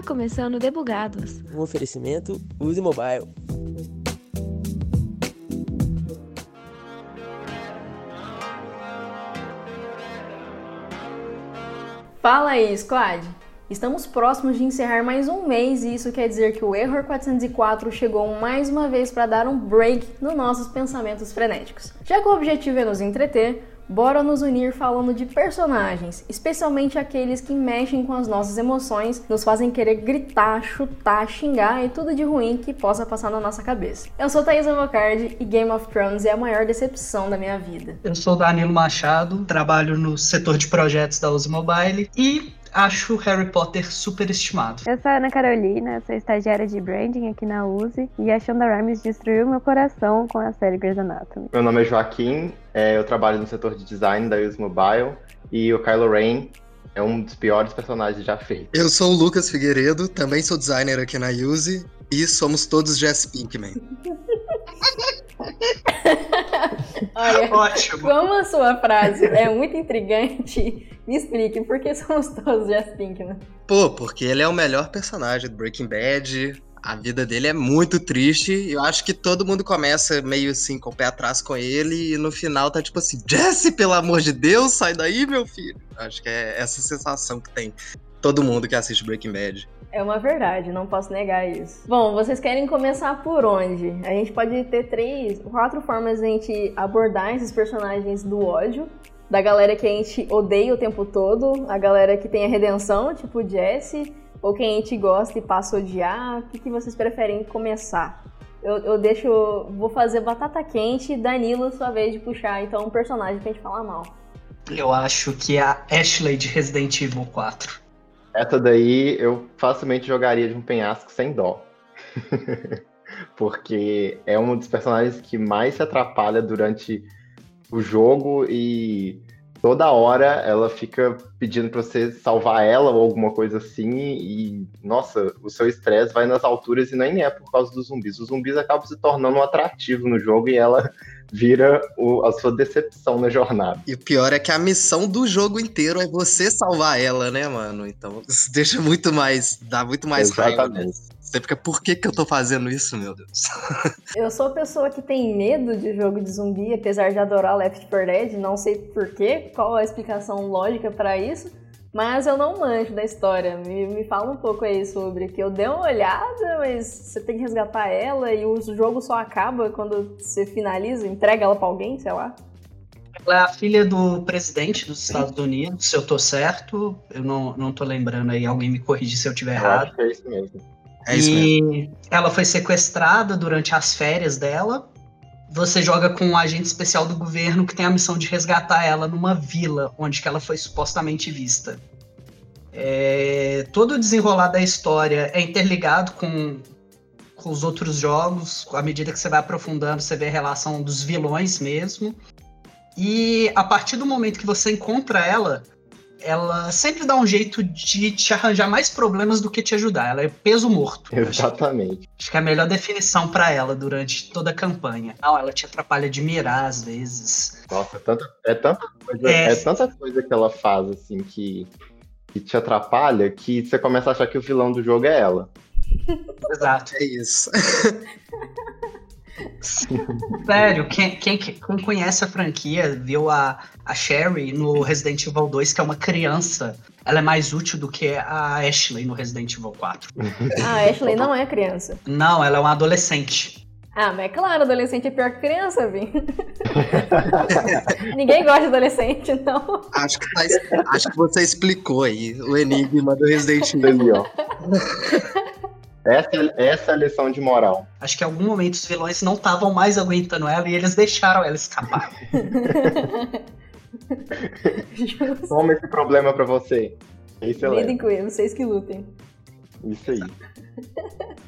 Está começando Debugados. Um oferecimento Use Mobile. Fala aí, squad! Estamos próximos de encerrar mais um mês e isso quer dizer que o Error 404 chegou mais uma vez para dar um break nos nossos pensamentos frenéticos. Já que o objetivo é nos entreter, bora nos unir falando de personagens, especialmente aqueles que mexem com as nossas emoções, nos fazem querer gritar, chutar, xingar e tudo de ruim que possa passar na nossa cabeça. Eu sou Thaís Avocardi e Game of Thrones é a maior decepção da minha vida. Eu sou Danilo Machado, trabalho no setor de projetos da Uzi Mobile e acho Harry Potter superestimado. Eu sou a Ana Carolina, sou estagiária de branding aqui na USE e a Shonda Rhimes destruiu meu coração com a série Grey's Anatomy. Meu nome é Joaquim, é, eu trabalho no setor de design da USE Mobile e o Kylo Ren é um dos piores personagens já feitos. Eu sou o Lucas Figueiredo, também sou designer aqui na USE e somos todos Jess Pinkman. Olha, Ótimo. como a sua frase é muito intrigante, me explique por que somos todos Jess Pinkman. Pô, porque ele é o melhor personagem do Breaking Bad. A vida dele é muito triste. e Eu acho que todo mundo começa meio assim, com o pé atrás com ele, e no final tá tipo assim: Jesse, pelo amor de Deus, sai daí, meu filho. Acho que é essa sensação que tem todo mundo que assiste Breaking Bad. É uma verdade, não posso negar isso. Bom, vocês querem começar por onde? A gente pode ter três, quatro formas de a gente abordar esses personagens do ódio. Da galera que a gente odeia o tempo todo, a galera que tem a redenção, tipo Jesse, ou quem a gente gosta e passa a odiar. O que, que vocês preferem começar? Eu, eu deixo. Vou fazer batata quente, Danilo, sua vez de puxar então um personagem pra gente falar mal. Eu acho que é a Ashley de Resident Evil 4. Essa daí eu facilmente jogaria de um penhasco sem dó. Porque é um dos personagens que mais se atrapalha durante o jogo e toda hora ela fica pedindo pra você salvar ela ou alguma coisa assim e nossa, o seu estresse vai nas alturas e nem é por causa dos zumbis. Os zumbis acabam se tornando um atrativo no jogo e ela vira o- a sua decepção na jornada. E o pior é que a missão do jogo inteiro é você salvar ela, né, mano? Então isso deixa muito mais. dá muito mais raiva. né? Exatamente. Você fica, por que, que eu tô fazendo isso, meu Deus? Eu sou a pessoa que tem medo de jogo de zumbi, apesar de adorar Left 4 Dead, não sei porquê, qual a explicação lógica pra isso, mas eu não manjo da história. Me, me fala um pouco aí sobre que eu dei uma olhada, mas você tem que resgatar ela e o jogo só acaba quando você finaliza, entrega ela pra alguém, sei lá. Ela é a filha do presidente dos Estados Unidos, se eu tô certo. Eu não, não tô lembrando aí, alguém me corrige se eu tiver Eu errado. acho que é isso mesmo. É isso mesmo. e ela foi sequestrada durante as férias dela. Você joga com um agente especial do governo que tem a missão de resgatar ela numa vila onde ela foi supostamente vista. É, todo o desenrolar da história é interligado com, com os outros jogos. À medida que você vai aprofundando, você vê a relação dos vilões mesmo. E a partir do momento que você encontra ela, ela sempre dá um jeito de te arranjar mais problemas do que te ajudar. Ela é peso morto. Acho, Exatamente. acho que é a melhor definição pra ela durante toda a campanha. Não, ela te atrapalha de mirar às vezes. Nossa, é tanta, é tanta coisa, É. é. tanta coisa que ela faz assim que, que te atrapalha que você começa a achar que o vilão do jogo é ela. Exato. É isso. Sério, quem, quem, quem conhece a franquia viu a, a Sherry no Resident Evil 2, que é uma criança. Ela é mais útil do que a Ashley no Resident Evil 4. Ah, a Ashley não é criança. Não, ela é uma adolescente. Ah, mas é claro, adolescente é pior que criança, Vim. Ninguém gosta de adolescente, então. Acho que, tá acho que você explicou aí o enigma do Resident Evil. Ali, ó. Essa, essa é a lição de moral. Acho que em algum momento os vilões não estavam mais aguentando ela e eles deixaram ela escapar. Toma esse problema pra você. Isso é Lidem com ele, vocês que lutem. Isso aí.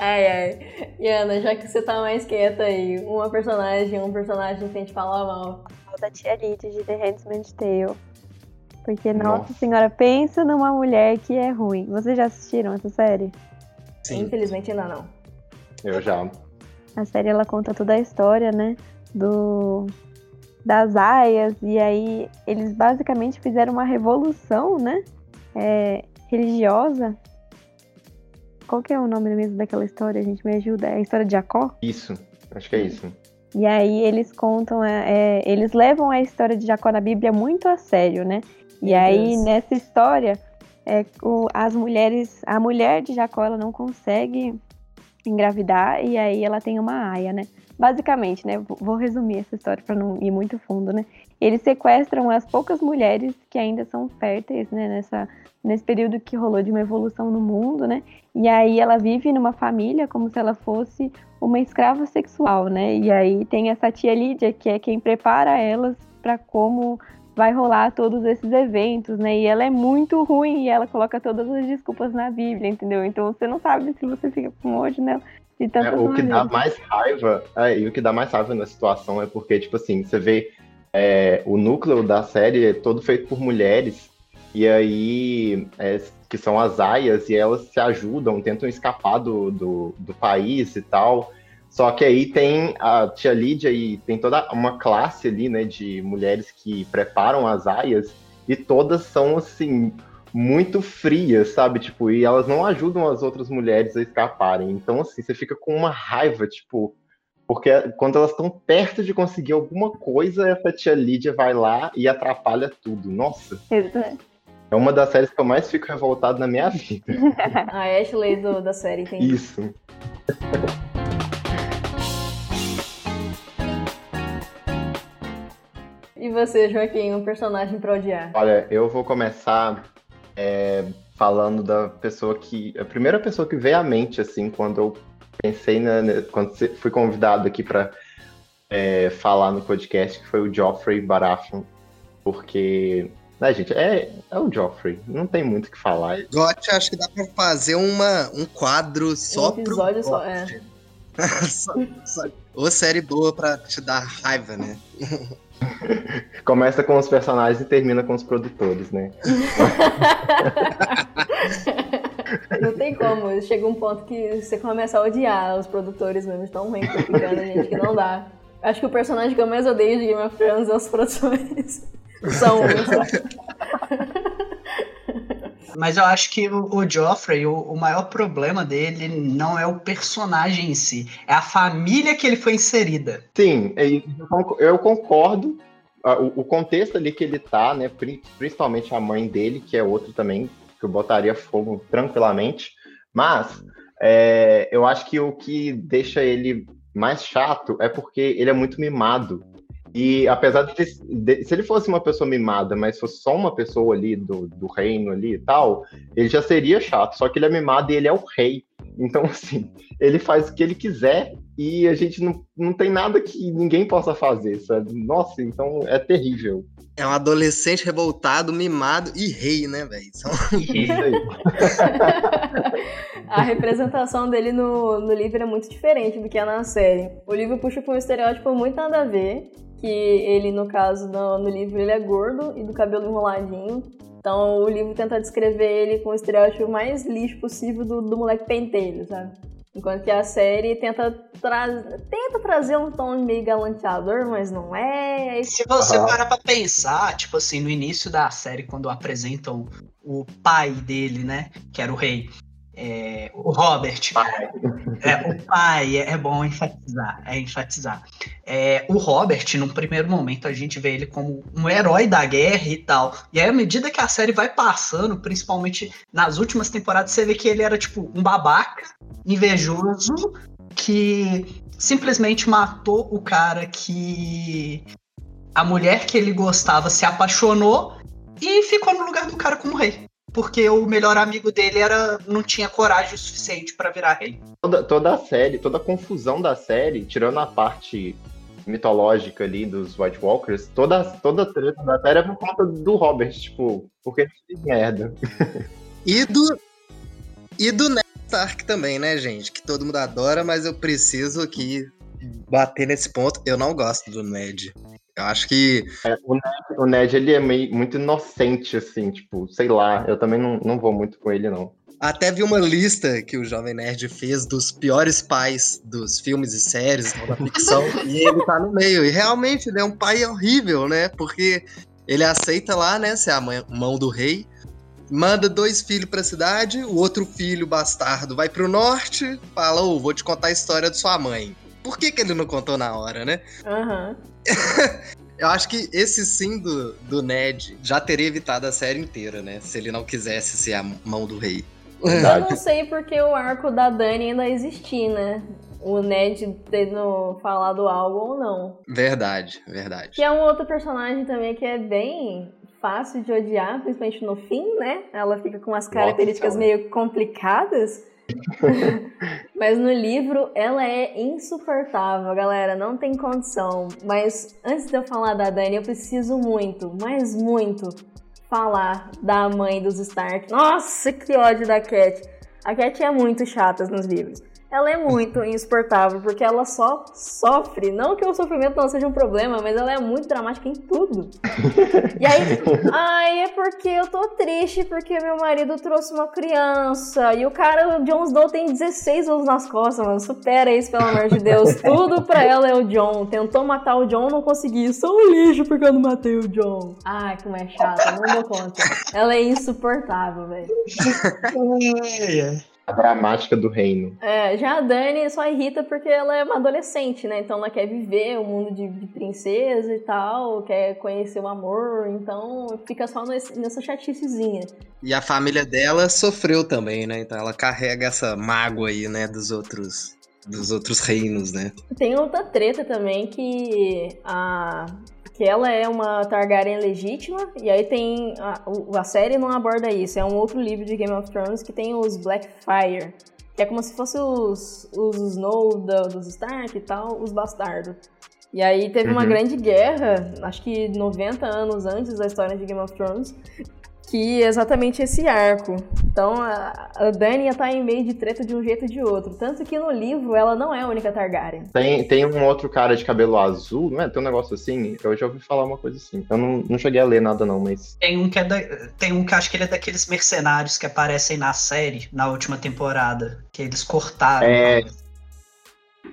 Ai, ai. E Ana, já que você tá mais quieta aí, uma personagem, um personagem que a gente fala mal. Da tia Lid de The Handmaid's Tale. Porque, nossa. Nossa. senhora, pensa numa mulher que é ruim. Vocês já assistiram essa série? Sim. Infelizmente ainda não. Eu já. A série ela conta toda a história, né? Do das aias e aí eles basicamente fizeram uma revolução, né? é, religiosa Qual que é o nome mesmo daquela história? A gente me ajuda? É a história de Jacó? Isso, acho que é isso. E aí eles contam, é, é, eles levam a história de Jacó na Bíblia muito a sério, né? E Meu aí Deus. nessa história, é, o- as mulheres, a mulher de Jacó, ela não consegue engravidar e aí ela tem uma aia, né? Basicamente, né? Vou resumir essa história para não ir muito fundo, né? Eles sequestram as poucas mulheres que ainda são férteis, né? Nessa, nesse período que rolou de uma evolução no mundo, né? E aí ela vive numa família como se ela fosse uma escrava sexual, né? E aí tem essa tia Lídia, que é quem prepara elas para como vai rolar todos esses eventos, né? E ela é muito ruim e ela coloca todas as desculpas na Bíblia, entendeu? Então você não sabe se você fica com ódio nela de É, o que dá mais raiva, é, e o que dá mais raiva na situação é porque, tipo assim, você vê é, o núcleo da série é todo feito por mulheres, e aí, é, que são as aias, e elas se ajudam, tentam escapar do, do, do país e tal. Só que aí tem a tia Lídia e tem toda uma classe ali, né, de mulheres que preparam as aias, e todas são, assim, muito frias, sabe? Tipo, e elas não ajudam as outras mulheres a escaparem. Então, assim, você fica com uma raiva, tipo, porque quando elas estão perto de conseguir alguma coisa, essa tia Lídia vai lá e atrapalha tudo. Nossa, é uma das séries que eu mais fico revoltado na minha vida. A Ashley do- da série, entendi. Isso. E você, Joaquim, um personagem pra odiar? Olha, eu vou começar é, falando da pessoa que. A primeira pessoa que veio à mente, assim, quando eu pensei na. Quando fui convidado aqui pra é, falar no podcast, que foi o Joffrey Baratheon. Porque. Né, gente, é, é o Joffrey, não tem muito o que falar. Gotti, acho que dá pra fazer uma, um quadro só um episódio pro só, é. Só- só- Ô série boa pra te dar raiva, né? Começa com os personagens e termina com os produtores, né? Não tem como, chega um ponto que você começa a odiar os produtores mesmo, tão ruim que tá ficando, gente, que não dá. Acho que o personagem que eu mais odeio de Game of Thrones é os produtores. São um só. Mas eu acho que o, Joffrey, o, o maior problema dele não é o personagem em si, é a família que ele foi inserida. Sim, e eu conc- eu concordo. O, o contexto ali que ele tá, né? pri- Principalmente a mãe dele, que é outro também, que eu botaria fogo tranquilamente. Mas é, eu acho que o que deixa ele mais chato é porque ele é muito mimado. E apesar de, de- se ele fosse uma pessoa mimada, mas fosse só uma pessoa ali do, do reino ali e tal, ele já seria chato. Só que ele é mimado e ele é o rei. Então, assim, ele faz o que ele quiser e a gente não, não tem nada que ninguém possa fazer, sabe? Nossa, então é terrível. É um adolescente revoltado, mimado e rei, né, velho? São- Isso aí. A representação dele no, no livro é muito diferente do que é na série. O livro puxa pra um estereótipo muito nada a ver, que ele, no caso, no, no livro, ele é gordo e do cabelo enroladinho. Então o livro tenta descrever ele com o estereótipo mais lixo possível do, do moleque pentelho, sabe? Enquanto que a série tenta, tra tenta trazer um tom meio galanteador, mas não é. Se você Aham. parar pra pensar, tipo assim, no início da série, quando apresentam o pai dele, né? Que era o rei. É, o Robert. É, o pai, é, é bom enfatizar, é enfatizar. É, o Robert, num primeiro momento, a gente vê ele como um herói da guerra e tal. E aí, à medida que a série vai passando, principalmente nas últimas temporadas, você vê que ele era tipo um babaca, invejoso, que simplesmente matou o cara que a mulher que ele gostava se apaixonou e ficou no lugar do cara como rei. Porque o melhor amigo dele era não tinha coragem o suficiente pra virar rei. Toda, toda a série, toda a confusão da série, tirando a parte mitológica ali dos White Walkers, toda, toda a treta da série é por conta do Robert, tipo, porque ele merda. E do. E do Ned Stark também, né, gente? Que todo mundo adora, mas eu preciso aqui bater nesse ponto. Eu não gosto do Ned. Eu acho que. É, o, Ned, o Ned, ele é meio, muito inocente, assim, tipo, sei lá, eu também não, não vou muito com ele, não. Até vi uma lista que o Jovem Nerd fez dos piores pais dos filmes e séries da ficção, e ele tá no meio. E realmente ele é um pai horrível, né? Porque ele aceita lá, né, ser a mãe- mão do rei, manda dois filhos pra cidade, o outro filho bastardo vai pro norte, fala, ô, vou te contar a história de sua mãe. Por que, que ele não contou na hora, né? Aham. Eu acho que esse sim do, do Ned já teria evitado a série inteira, né? Se ele não quisesse ser a mão do rei. Eu não sei porque o arco da Dani ainda existir, né? O Ned tendo falado algo ou não. Verdade, verdade. Que é um outro personagem também que é bem fácil de odiar, principalmente no fim, né? Ela fica com umas características Senhora. meio complicadas. Mas no livro ela é insuportável, galera, não tem condição. Mas antes de eu falar da Dani, eu preciso muito, mas muito, falar da mãe dos Stark. Nossa, que ódio da Cat. A Cat é muito chata nos livros. Ela é muito insuportável, porque ela só sofre. Não que o sofrimento não seja um problema, mas ela é muito dramática em tudo. E aí, ai, é porque eu tô triste porque meu marido trouxe uma criança. E o cara, o Jon Snow, tem 16 anos nas costas, mano. Supera isso, pelo amor de Deus. Tudo pra ela é o Jon. Tentou matar o Jon, não conseguiu. Sou um lixo porque eu não matei o Jon. Ai, como é chata, não dou conta. Ela é insuportável, velho. A dramática do reino. É, já a Dani só irrita porque ela é uma adolescente, né? Então ela quer viver o mundo de, de princesa e tal, quer conhecer o amor, então fica só nesse- nessa chaticezinha. E a família dela sofreu também, né? Então ela carrega essa mágoa aí, né, dos outros dos outros reinos, né? Tem outra treta também que a que ela é uma Targaryen legítima e aí tem a, a série não aborda isso, é um outro livro de Game of Thrones que tem os Blackfyre, que é como se fosse os os Snow dos Stark e tal, os bastardos. E aí teve uma Uhum. grande guerra, acho que 90 anos antes da história de Game of Thrones, que é exatamente esse arco. Então a, a Dany estar em meio de treta de um jeito ou de outro. Tanto que no livro ela não é a única Targaryen. Tem, tem um outro cara de cabelo azul, não é? Tem um negócio assim. Eu já ouvi falar uma coisa assim. Eu não, não cheguei a ler nada, não, mas. Tem um que é da- tem um que acho que ele é daqueles mercenários que aparecem na série, na última temporada, que eles cortaram. É.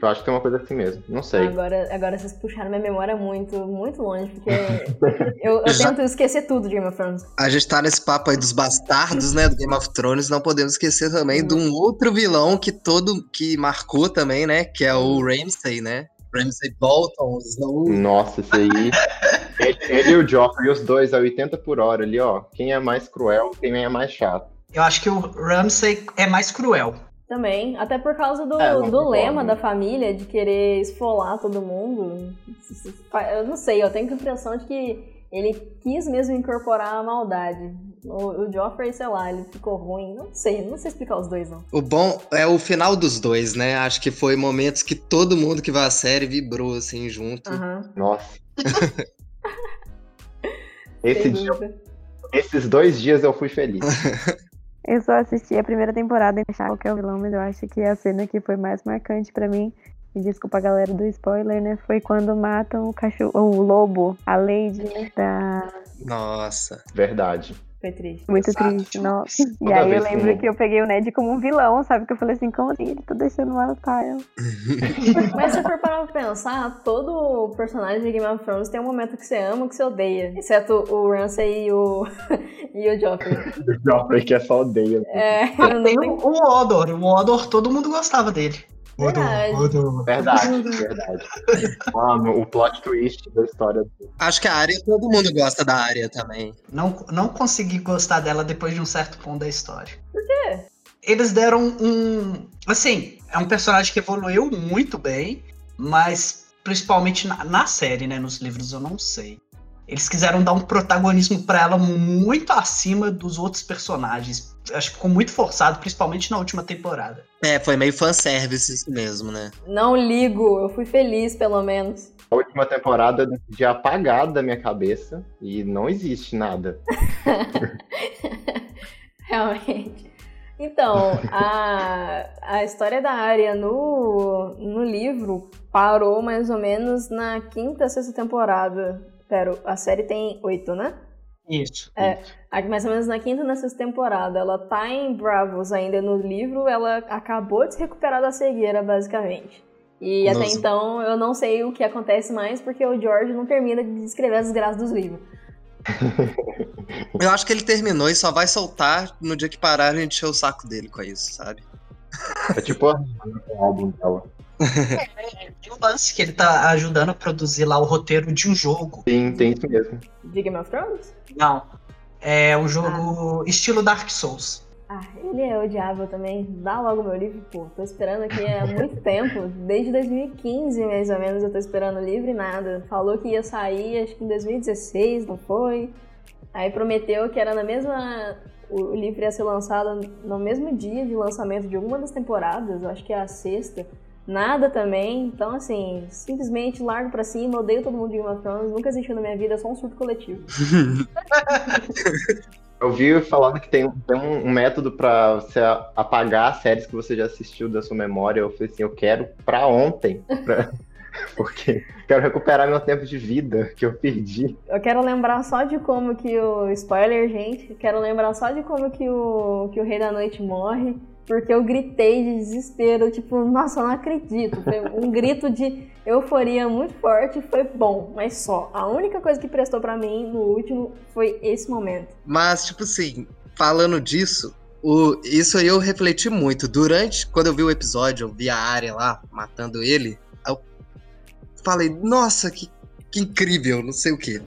Eu acho que tem uma coisa assim mesmo. Não sei. Agora, agora vocês puxaram minha memória muito, muito longe, porque eu, eu tento esquecer tudo de Game of Thrones. A gente tá nesse papo aí dos bastardos, né, do Game of Thrones, não podemos esquecer também de um outro vilão que todo que marcou também, né, que é o Ramsay, né? Ramsay Bolton, Snow. Nossa, isso aí. ele, ele e o Joffrey, os dois a 80 por hora ali, ó. Quem é mais cruel, quem é mais chato. Eu acho que o Ramsay é mais cruel. Também, até por causa do, É, do concordo. lema da família de querer esfolar todo mundo. Eu não sei, eu tenho a impressão de que ele quis mesmo incorporar a maldade. O, o Joffrey, sei lá, ele ficou ruim. Não sei, não sei explicar os dois, não. O bom é o final dos dois, né? Acho que foi momentos que todo mundo que vai à série vibrou assim junto. Aham. Nossa. Esse dia, esses dois dias eu fui feliz. Eu só assisti a primeira temporada e achar qual que é o vilão, mas eu acho que a cena que foi mais marcante pra mim, e desculpa a galera do spoiler, né? Foi quando matam o cachorro, o lobo, a Lady, né? Da... Nossa. Verdade. Foi triste. Muito Exato. triste, nossa. E aí eu lembro que- que eu peguei o Ned como um vilão, sabe? Que eu falei assim, como assim? Ele tá deixando matar ela. Mas se for parar pra pensar, todo personagem de Game of Thrones tem um momento que você ama e que você odeia. Exceto o Ramsay e o, e o Joffrey. O Joffrey que é só odeia. É, não Tem tem... o, o Odor. O Odor, todo mundo gostava dele. Odor. Verdade, verdade. Mano, o plot twist da história. Acho que a área, todo mundo gosta da área também. Não, não consegui gostar dela depois de um certo ponto da história. Por quê? Eles deram um. Assim, é um personagem que evoluiu muito bem, mas principalmente na, na série, né? Nos livros eu não sei. Eles quiseram dar um protagonismo pra ela muito acima dos outros personagens. Acho que ficou muito forçado, principalmente na última temporada. É, foi meio fanservice isso mesmo, né? Não ligo, eu fui feliz pelo menos. A última temporada eu decidi apagar da minha cabeça e não existe nada. Realmente. Então, a, a história da Arya no, no livro parou mais ou menos na quinta, sexta temporada. Pera, a série tem oito, né? Isso. É. Aqui, mais ou menos na quinta, na sexta temporada. Ela tá em Bravos ainda no livro, ela acabou de se recuperar da cegueira, basicamente. E até Nossa. então eu não sei o que acontece mais, porque o George não termina de escrever as desgraças dos livros. Eu acho que ele terminou e só vai soltar no dia que pararem de encher o saco dele com isso, sabe? É tipo a- o álbum dela. Tem um lance que ele tá ajudando a produzir lá o roteiro de um jogo. Sim, tem isso mesmo. De Game of Thrones? Não. É um jogo estilo Dark Souls. Ah, ele é odiável também. Dá logo meu livro, pô. Tô esperando aqui há muito tempo. Desde 2015, mais ou menos, eu tô esperando o livro e nada. Falou que ia sair, acho que em 2016, não foi? Aí prometeu que era na mesma. O o livro ia ser lançado no mesmo dia de lançamento de alguma das temporadas, eu acho que é a sexta. Nada também. Então, assim, simplesmente largo pra cima, odeio todo mundo de Game of Thrones, nunca existiu na minha vida, é só um surto coletivo. Eu vi falando que tem, tem um, método pra você apagar séries que você já assistiu da sua memória. Eu falei assim, eu quero pra ontem. pra- Porque quero recuperar meu tempo de vida que eu perdi. Eu quero lembrar só de como que o. Spoiler, gente. Quero lembrar só de como que o, que o Rei da Noite morre. Porque eu gritei de desespero, tipo, nossa, eu não acredito. Foi um grito de euforia muito forte, foi bom, mas só. A única coisa que prestou pra mim no último foi esse momento. Mas, tipo assim, falando disso, o, isso aí eu refleti muito. Durante, quando eu vi o episódio, eu vi a área lá matando ele, eu falei, nossa, que, que incrível, não sei o quê.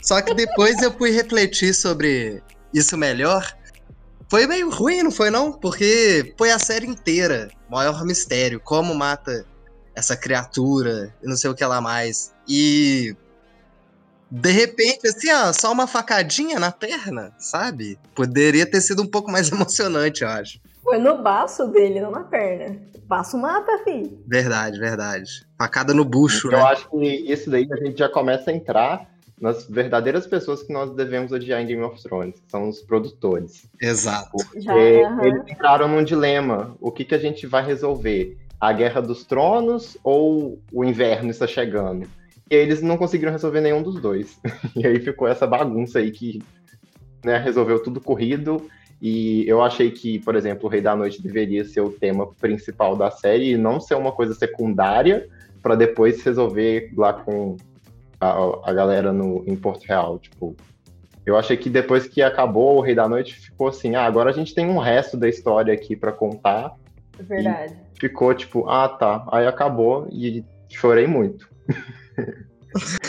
Só que depois eu fui refletir sobre isso melhor. Foi meio ruim, não foi não? Porque foi a série inteira, maior mistério, como mata essa criatura e não sei o que lá mais. E de repente, assim, ó, só uma facadinha na perna, sabe? Poderia ter sido um pouco mais emocionante, eu acho. Foi no baço dele, não na perna. Baço mata, fi. Verdade, verdade. Facada no bucho, eu né? acho que isso daí a gente já começa a entrar nas verdadeiras pessoas que nós devemos odiar em Game of Thrones, que são os produtores. Exato. Já, Porque aham. eles entraram num dilema. O que, que a gente vai resolver? A Guerra dos Tronos ou o inverno está chegando? E eles não conseguiram resolver nenhum dos dois. E aí ficou essa bagunça aí que né, resolveu tudo corrido. E eu achei que, por exemplo, o Rei da Noite deveria ser o tema principal da série e não ser uma coisa secundária para depois resolver lá com a, a galera no, em Porto Real. Tipo, eu achei que depois que acabou o Rei da Noite, ficou assim, ah, agora a gente tem um resto da história aqui pra contar. Verdade. Ficou tipo, ah, tá. Aí acabou e chorei muito.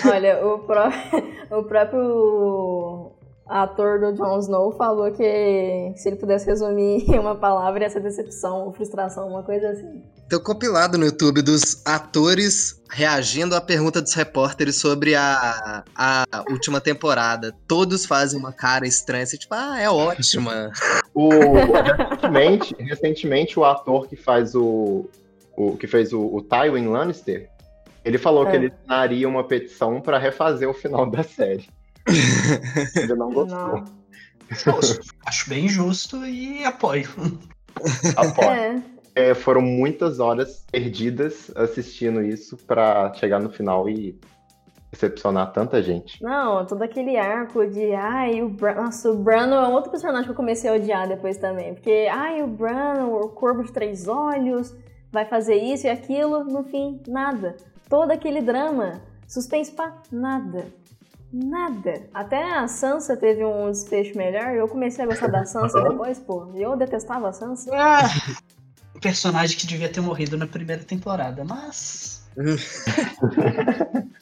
Olha, o, pró- o próprio ator do Jon Snow falou que se ele pudesse resumir em uma palavra, ser decepção ou frustração, uma coisa assim. Tem um compilado no YouTube dos atores reagindo à pergunta dos repórteres sobre a, a última temporada. Todos fazem uma cara estranha, assim, tipo, ah, é ótima. O, recentemente, recentemente, o ator que faz o, o que fez o, o Tywin Lannister, ele falou É. que ele assinaria uma petição pra refazer o final da série. Ele não gostou. Não. Acho bem justo e apoio. Apoio. É, É, foram muitas horas perdidas assistindo isso pra chegar no final e decepcionar tanta gente. não, todo aquele arco de, ai, o Bran, nossa, o Bran é um outro personagem que eu comecei a odiar depois também, porque, ai, o Bran, o corvo de três olhos, vai fazer isso e aquilo, no fim, nada. Todo aquele drama, suspense pra nada. Nada. Até a Sansa teve um desfecho melhor e eu comecei a gostar da Sansa depois, pô. E eu detestava a Sansa. Ah, personagem que devia ter morrido na primeira temporada, mas.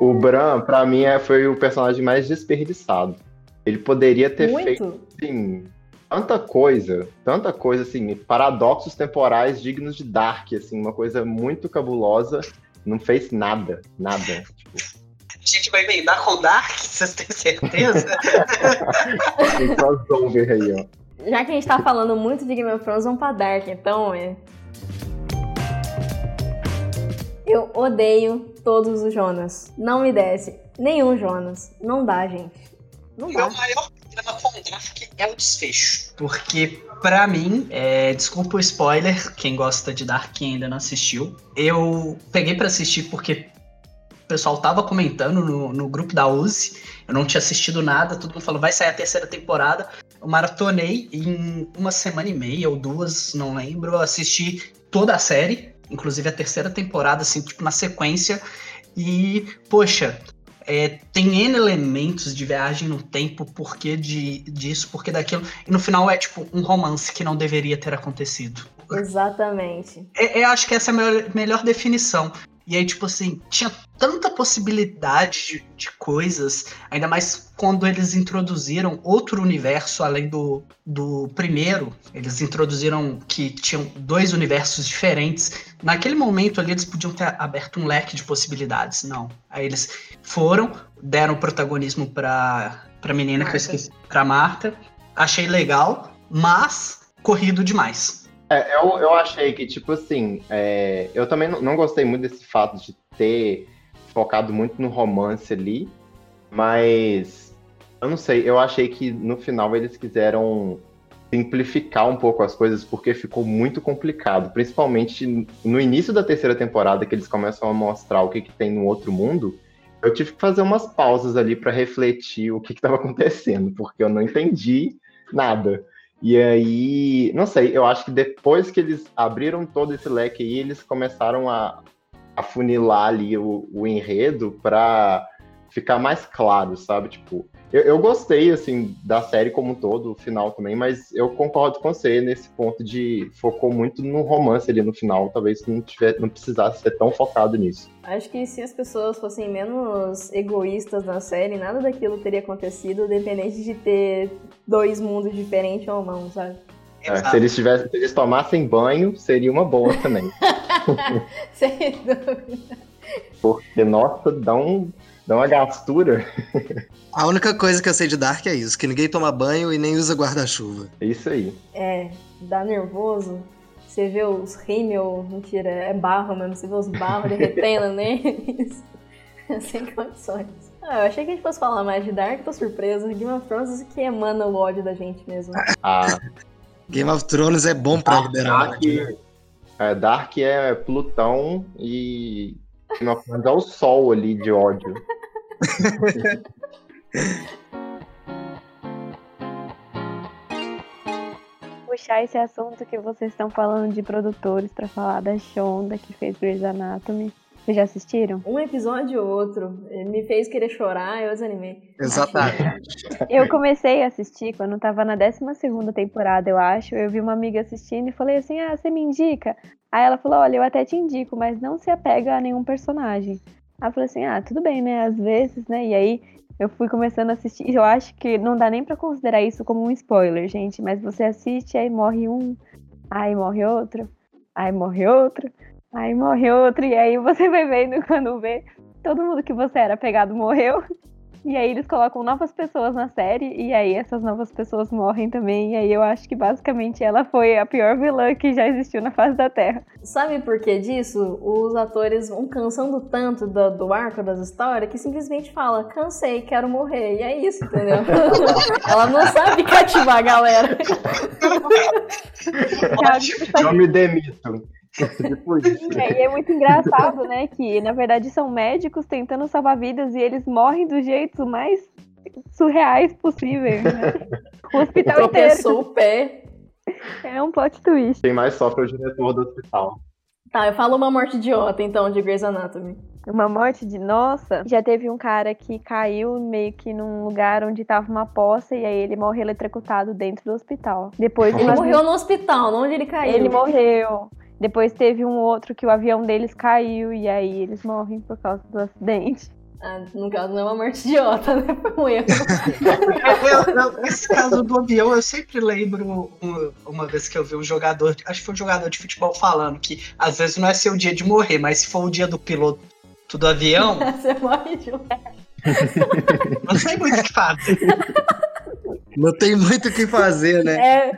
O Bran, pra mim, é- foi o personagem mais desperdiçado. Ele poderia ter feito, Muito. assim, tanta coisa, tanta coisa, assim, paradoxos temporais dignos de Dark, assim, uma coisa muito cabulosa. Não fez nada, nada. Tipo, A gente vai emendar com Dark, vocês têm certeza? tem crossover aí, ó. Já que a gente tá falando muito de Game of Thrones, vamos pra Dark, então, é. Eu odeio todos os Jonas. Não me desce. Nenhum Jonas. Não dá, gente. Não O dá. meu maior problema com Dark é o desfecho. Porque, pra mim, é, desculpa o spoiler, quem gosta de Dark e ainda não assistiu. Eu peguei pra assistir porque o pessoal tava comentando no, no grupo da Uzi. Eu não tinha assistido nada, todo mundo falou, vai sair a terceira temporada. Eu maratonei em uma semana e meia ou duas, não lembro. Eu assisti toda a série, inclusive a terceira temporada, assim, tipo, na sequência. E, poxa, É, tem N elementos de viagem no tempo, porquê de, disso, porquê daquilo. E no final é tipo um romance que não deveria ter acontecido. Exatamente. É, eu acho que essa é a melhor, melhor definição. E aí, tipo assim, tinha tanta possibilidade de, de, coisas, ainda mais quando eles introduziram outro universo além do, do primeiro. Eles introduziram que tinham dois universos diferentes. Naquele momento ali, eles podiam ter aberto um leque de possibilidades. Não. Aí eles foram, deram protagonismo pra, pra menina Marta. que eu esqueci, pra Marta. Achei legal, mas corrido demais. É, eu, eu achei que, tipo assim, é, eu também não, não gostei muito desse fato de ter focado muito no romance ali, mas eu não sei, eu achei que no final eles quiseram simplificar um pouco as coisas porque ficou muito complicado, principalmente no início da terceira temporada que eles começam a mostrar o que, que tem no outro mundo. Eu tive que fazer umas pausas ali para refletir o que estava acontecendo, porque eu não entendi nada. E aí, não sei, eu acho que depois que eles abriram todo esse leque aí, eles começaram a, a funilar ali o, o enredo para ficar mais claro, sabe? Tipo, eu, eu, gostei, assim, da série como um todo, o final também, mas eu concordo com você nesse ponto de focou muito no romance ali no final. Talvez não, tiver, não precisasse ser tão focado nisso. Acho que se as pessoas fossem menos egoístas na série, nada daquilo teria acontecido, dependente de ter dois mundos diferentes ou não, sabe? É, se, eles tivessem, se eles tomassem banho, seria uma boa também. Sem dúvida. Porque, nossa, dá um, Dá uma gastura. A única coisa que eu sei de Dark é isso, que ninguém toma banho e nem usa guarda-chuva. É isso aí. É, dá nervoso. Você vê os rímel, mentira, é barro mesmo, você vê os barros derretendo neles. Sem condições. Ah, eu achei que a gente fosse falar mais de Dark, tô surpresa. Game of Thrones que emana o ódio da gente mesmo. Ah. Game of Thrones é bom pra Dark, liberar. Dark, é, Dark é Plutão e Game of Thrones é o sol ali de ódio. Puxar esse assunto que vocês estão falando de produtores para falar da Shonda que fez Grey's Anatomy. Vocês já assistiram? Um episódio ou outro. Me fez querer chorar, eu desanimei. Exatamente. eu comecei a assistir quando tava na 12 temporada, eu acho. Eu vi uma amiga assistindo e falei assim: Ah, você me indica? Aí ela falou: Olha, eu até te indico, mas não se apega a nenhum personagem. Aí eu falei assim: Ah, tudo bem, né? Às vezes, né? E aí eu fui começando a assistir. Eu acho que não dá nem para considerar isso como um spoiler, gente. Mas você assiste, aí morre um, aí morre outro, aí morre outro. Aí morre outro, e aí você vai vendo quando vê, todo mundo que você era pegado morreu. E aí eles colocam novas pessoas na série, e aí essas novas pessoas morrem também. E aí eu acho que basicamente ela foi a pior vilã que já existiu na face da Terra. Sabe por que disso? Os atores vão cansando tanto do, do arco das histórias que simplesmente fala, cansei, quero morrer. E é isso, entendeu? ela não sabe cativar a galera. Eu me demito. É, e é muito engraçado, né? Que na verdade são médicos tentando salvar vidas e eles morrem do jeito mais surreais possíveis. Né? O hospital Tropeçou inteiro. o pé. É um plot twist. Quem mais sofre é o diretor do hospital. Tá, eu falo uma morte idiota então de Grey's Anatomy. Uma morte de nossa, já teve um cara que caiu meio que num lugar onde tava uma poça e aí ele morreu eletrocutado dentro do hospital. Depois ele morreu no hospital, onde ele caiu. Ele morreu. Depois teve um outro que o avião deles caiu e aí eles morrem por causa do acidente. Ah, no caso não é uma morte idiota, né? Foi um erro. Esse caso do avião, eu sempre lembro uma, uma, vez que eu vi um jogador, acho que foi um jogador de futebol falando que às vezes não é seu dia de morrer, mas se for o dia do piloto do avião. Você morre de Não tem muito o que fazer. Não tem muito o que fazer, né? É.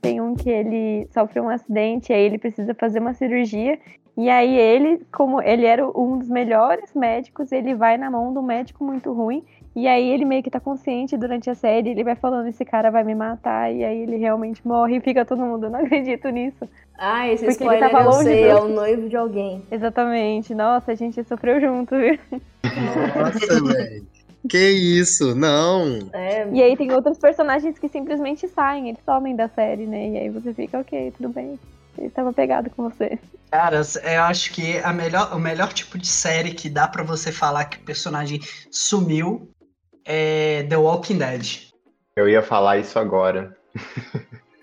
tem um que ele sofreu um acidente, aí ele precisa fazer uma cirurgia. E aí ele, como ele era um dos melhores médicos, ele vai na mão de um médico muito ruim. E aí ele meio que tá consciente durante a série, ele vai falando, esse cara vai me matar, e aí ele realmente morre e fica todo mundo, não acredito nisso. Ah, esse Porque spoiler ele tava longe eu sei, é o noivo de alguém. Exatamente. Nossa, a gente sofreu junto, viu? Nossa, velho. Que isso, não. É. E aí tem outros personagens que simplesmente saem, eles somem da série, né? E aí você fica, ok, tudo bem. Ele tava pegado com você. Cara, eu acho que a melhor, o melhor tipo de série que dá para você falar que o personagem sumiu é The Walking Dead. Eu ia falar isso agora.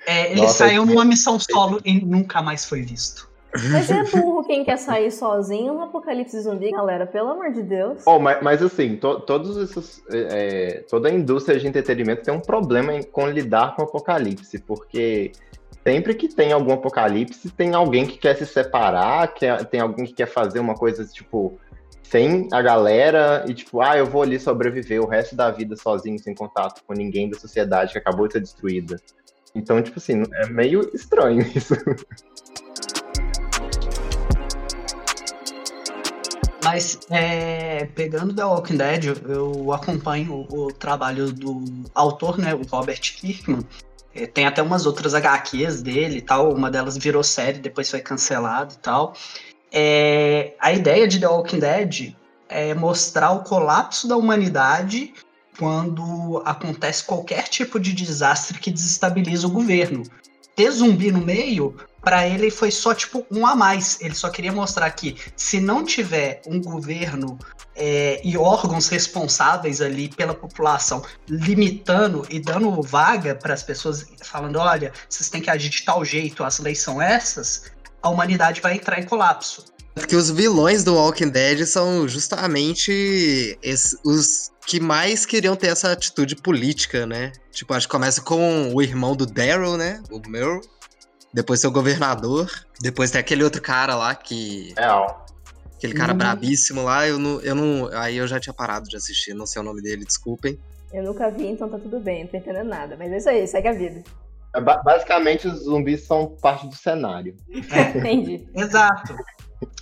É, ele Nossa, saiu numa missão solo e nunca mais foi visto. Mas é burro quem quer sair sozinho no apocalipse zumbi, galera, pelo amor de Deus. Oh, mas, mas assim, to, todos esses, é, toda a indústria de entretenimento tem um problema em, com lidar com o apocalipse, porque sempre que tem algum apocalipse, tem alguém que quer se separar, quer, tem alguém que quer fazer uma coisa, tipo, sem a galera e, tipo, ah, eu vou ali sobreviver o resto da vida sozinho, sem contato com ninguém da sociedade que acabou de ser destruída. Então, tipo assim, é meio estranho isso. Mas, é, pegando The Walking Dead, eu acompanho o, trabalho do autor, né, o Robert Kirkman. É, tem até umas outras HQs dele e tal. Uma delas virou série, depois foi cancelada e tal. É, a ideia de The Walking Dead é mostrar o colapso da humanidade quando acontece qualquer tipo de desastre que desestabiliza o governo. Ter zumbi no meio para ele foi só tipo um a mais. Ele só queria mostrar que se não tiver um governo é, e órgãos responsáveis ali pela população limitando e dando vaga para as pessoas falando, olha, vocês têm que agir de tal jeito, as leis são essas, a humanidade vai entrar em colapso. Porque os vilões do Walking Dead são justamente os que mais queriam ter essa atitude política, né? Tipo, acho que começa com o irmão do Daryl, né? O Merle depois seu governador, depois tem aquele outro cara lá que. É, ó. Aquele cara uhum. brabíssimo lá, eu não, eu não. Aí eu já tinha parado de assistir, não sei o nome dele, desculpem. Eu nunca vi, então tá tudo bem, não tô entendendo nada. Mas é isso aí, segue a vida. É, basicamente, os zumbis são parte do cenário. É, entendi. Exato.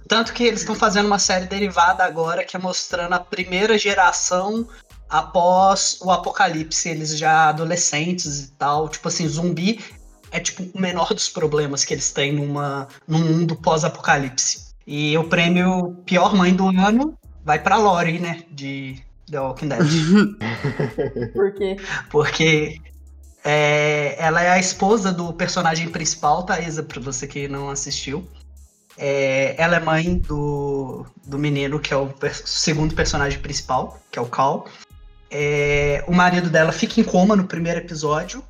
Tanto que eles estão fazendo uma série derivada agora que é mostrando a primeira geração após o apocalipse, eles já adolescentes e tal. Tipo assim, zumbi é tipo o menor dos problemas que eles têm numa, num mundo pós-apocalipse. E o prêmio Pior Mãe do Ano vai pra Lori, né? De The Walking Dead. Por quê? Porque é, ela é a esposa do personagem principal, Thaisa, pra você que não assistiu. É, ela é mãe do, do menino, que é o per segundo personagem principal, que é o Cal. É, o marido dela fica em coma no primeiro episódio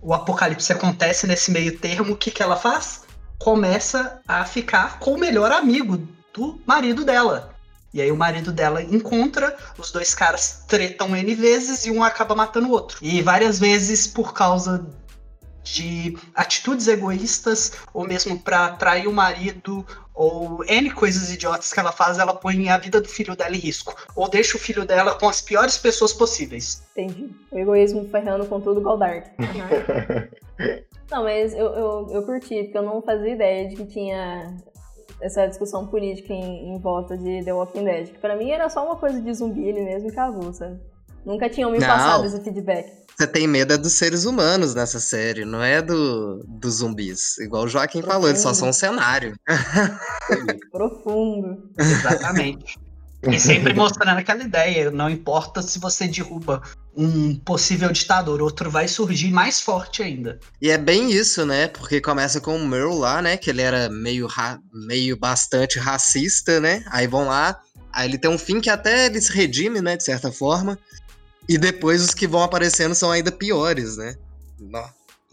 o apocalipse acontece nesse meio termo, o que, que ela faz? Começa a ficar com o melhor amigo do marido dela. E aí o marido dela encontra, os dois caras tretam N vezes e um acaba matando o outro. E várias vezes por causa de atitudes egoístas, ou mesmo para atrair o marido, ou N coisas idiotas que ela faz, ela põe a vida do filho dela em risco. Ou deixa o filho dela com as piores pessoas possíveis. Entendi. O egoísmo ferrando com tudo igual Dark. Uhum. não, mas eu, eu, eu curti, porque eu não fazia ideia de que tinha essa discussão política em, em volta de The Walking Dead. Que pra mim era só uma coisa de zumbi ele mesmo e acabou, sabe? Nunca tinham me não. passado esse feedback. Você tem medo é dos seres humanos nessa série, não é do, dos zumbis. Igual o Joaquim Profundo. falou, eles só são um cenário. Profundo. Exatamente. E sempre mostrando aquela ideia, não importa se você derruba um possível ditador, outro vai surgir mais forte ainda. E é bem isso, né? Porque começa com o Merle lá, né? Que ele era meio, meio bastante racista, né? Aí vão lá, aí ele tem um fim que até ele se redime, né? De certa forma. E depois os que vão aparecendo são ainda piores, né?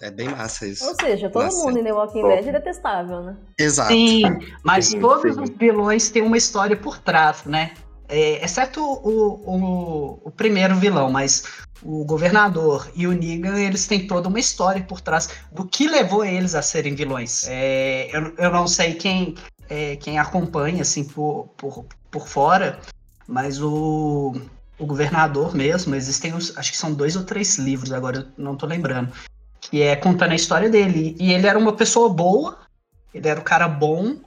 É bem massa isso. Ou seja, todo massa. mundo em The Walking Dead é detestável, né? Exato. Sim, mas sim, todos sim. os vilões têm uma história por trás, né? É, exceto o, o, o, primeiro vilão, mas o governador e o Negan, eles têm toda uma história por trás do que levou eles a serem vilões. É, eu, eu não sei quem, é, quem acompanha, assim, por, por, por fora, mas o, o governador mesmo, existem os, acho que são dois ou três livros, agora eu não tô lembrando, que é contando a história dele. E ele era uma pessoa boa, ele era um cara bom,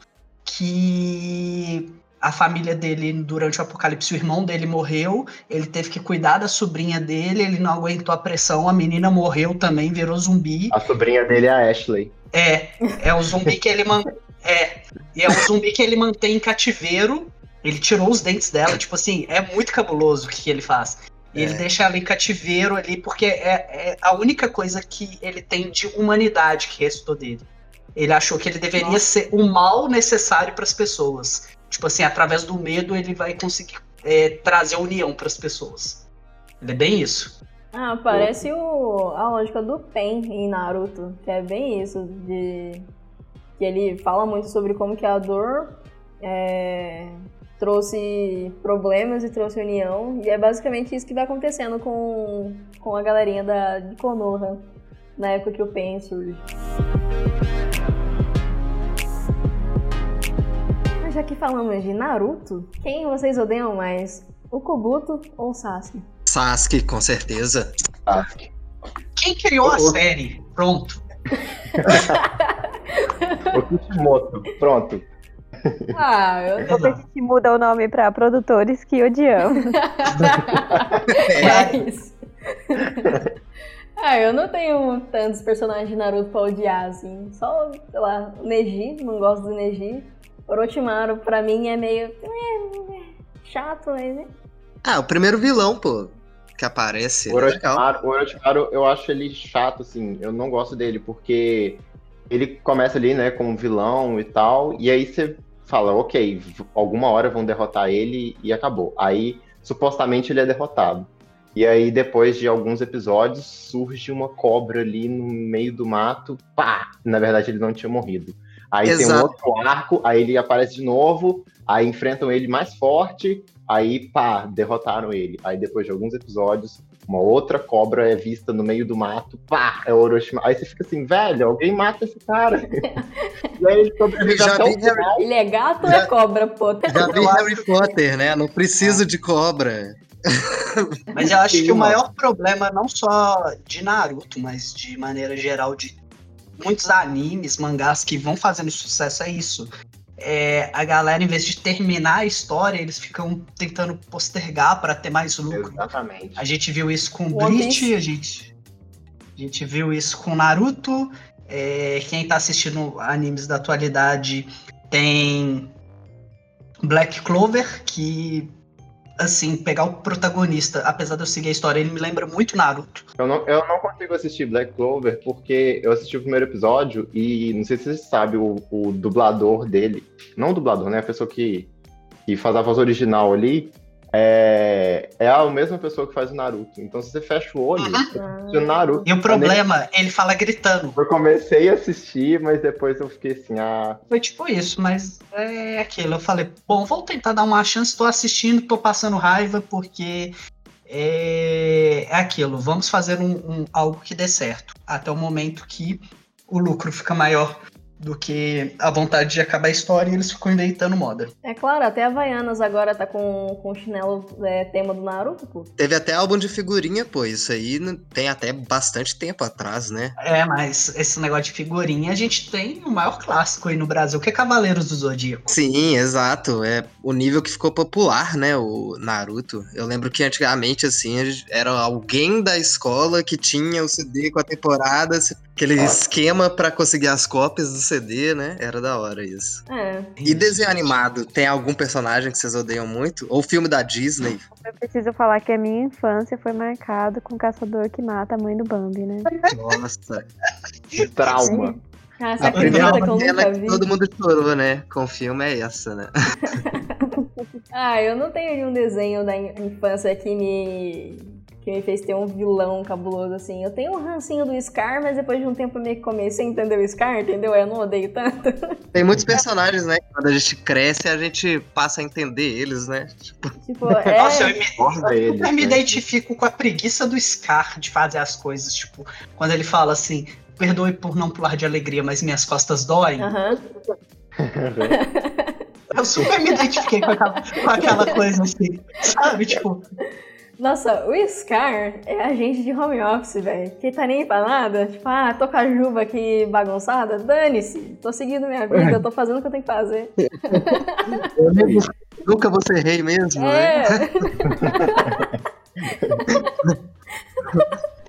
que a família dele, durante o apocalipse, o irmão dele morreu, ele teve que cuidar da sobrinha dele, ele não aguentou a pressão, a menina morreu também, virou zumbi. A sobrinha dele é a Ashley. É, é o zumbi que ele mantém. É, e é um zumbi que ele mantém em cativeiro ele tirou os dentes dela, tipo assim, é muito cabuloso o que, que ele faz. E é. ele deixa ela em cativeiro ali, porque é, é, a única coisa que ele tem de humanidade que restou dele. Ele achou que ele deveria Nossa. ser o mal necessário para as pessoas. Tipo assim, através do medo ele vai conseguir é, trazer a união para as pessoas. Ele é bem isso. Ah, parece o, a lógica do Pen em Naruto, que é bem isso, de que ele fala muito sobre como que a dor é, trouxe problemas e trouxe união, e é basicamente isso que vai acontecendo com, com a galerinha da, de Konoha, na época que o Pen surge. Mas já que falamos de Naruto, quem vocês odeiam mais? O Kubuto ou o Sasuke? Sasuke, com certeza. Sasuke. Quem criou a Oh. série? Pronto. O Kishimoto. Pronto. Ah, eu Depois a gente muda o nome pra produtores que odiamos. É isso. ah, eu não tenho tantos personagens de Naruto pra odiar, assim. Só, sei lá, o Neji, não gosto do Neji. Orochimaru, pra mim, é meio. é, chato, mas. é. Ah, o primeiro vilão, pô, que aparece. O é legal. Orochimaru, o Orochimaru, eu acho ele chato, assim. Eu não gosto dele, porque ele começa ali, né, como vilão e tal, e aí você fala, ok, alguma hora vão derrotar ele e acabou. Aí, supostamente, ele é derrotado. E aí, depois de alguns episódios, surge uma cobra ali no meio do mato, pá! Na verdade, ele não tinha morrido. Aí tem um Exato. outro arco, aí ele aparece de novo, aí enfrentam ele mais forte, aí pá, derrotaram ele. Aí depois de alguns episódios, uma outra cobra é vista no meio do mato, pá, é o Orochimaru. Aí você fica assim, velho, alguém mata esse cara. e aí ele sobrevive Já até vi o final. Ele é gato ou Já- é cobra, pô? Já vi Harry Potter, né? Não preciso de cobra. Mas eu acho Sim, que o maior problema, não só de Naruto, mas de maneira geral de muitos animes, mangás que vão fazendo sucesso é isso. É, a galera, em vez de terminar a história, eles ficam tentando postergar para ter mais lucro. Exatamente. A gente viu isso com One Bleach, a gente, a gente viu isso com Naruto. É, quem tá assistindo animes da atualidade tem Black Clover, que, assim, pegar o protagonista, apesar de eu seguir a história, ele me lembra muito Naruto. Eu não, eu não consigo assistir Black Clover porque eu assisti o primeiro episódio e não sei se você sabe, o, o dublador dele, não o dublador, né? A pessoa que, que faz a voz original ali, é, é a mesma pessoa que faz o Naruto. Então se você fecha o olho, Uhum. o Naruto. E o problema, ele fala gritando. Eu comecei a assistir, mas depois eu fiquei assim, ah, Foi tipo isso, mas é aquilo. Eu falei, bom, vou tentar dar uma chance, tô assistindo, tô passando raiva, porque é, é aquilo, vamos fazer um, um- algo que dê certo. Até o momento que o lucro fica maior do que a vontade de acabar a história e eles ficam inventando moda. É claro, até a Havaianas agora tá com, com o chinelo é, tema do Naruto, pô. Teve até álbum de figurinha, pô. Isso aí não- tem até bastante tempo atrás, né? É, mas esse negócio de figurinha, a gente tem o maior clássico aí no Brasil, que é Cavaleiros do Zodíaco. Sim, exato. É o nível que ficou popular, né? O Naruto. Eu lembro que antigamente, assim, era alguém da escola que tinha o CD com a temporada, aquele esquema pra conseguir as cópias do CD, né? Era da hora isso. É. E desenho animado, tem algum personagem que vocês odeiam muito? Ou filme da Disney? Eu preciso falar que a minha infância foi marcada com o caçador que mata a mãe do Bambi, né? Nossa. que trauma. Ah, A essa primeira que cena que vi? todo mundo chorou, né? Com o filme é essa, né? Ah, eu não tenho nenhum desenho da in- infância que me que me fez ter um vilão cabuloso assim. Eu tenho um rancinho do Scar, mas depois de um tempo eu meio que comecei a entender o Scar, entendeu? Eu não odeio tanto. Tem muitos personagens, né? Quando a gente cresce, a gente passa a entender eles, né? Tipo, Tipo, é. Nossa, eu me, eu deles, super me né? identifico com a preguiça do Scar de fazer as coisas. Tipo, quando ele fala assim, perdoe por não pular de alegria, mas minhas costas doem. Aham. Eu super me identifiquei com aquela, com aquela coisa assim. Sabe, tipo, Nossa, o Scar é agente de home office, velho. Que tá nem pra nada. Tipo, ah, tô com a juba aqui bagunçada. Dane-se. Tô seguindo minha vida, eu tô fazendo o que eu tenho que fazer. eu nunca vou ser rei mesmo, né? É.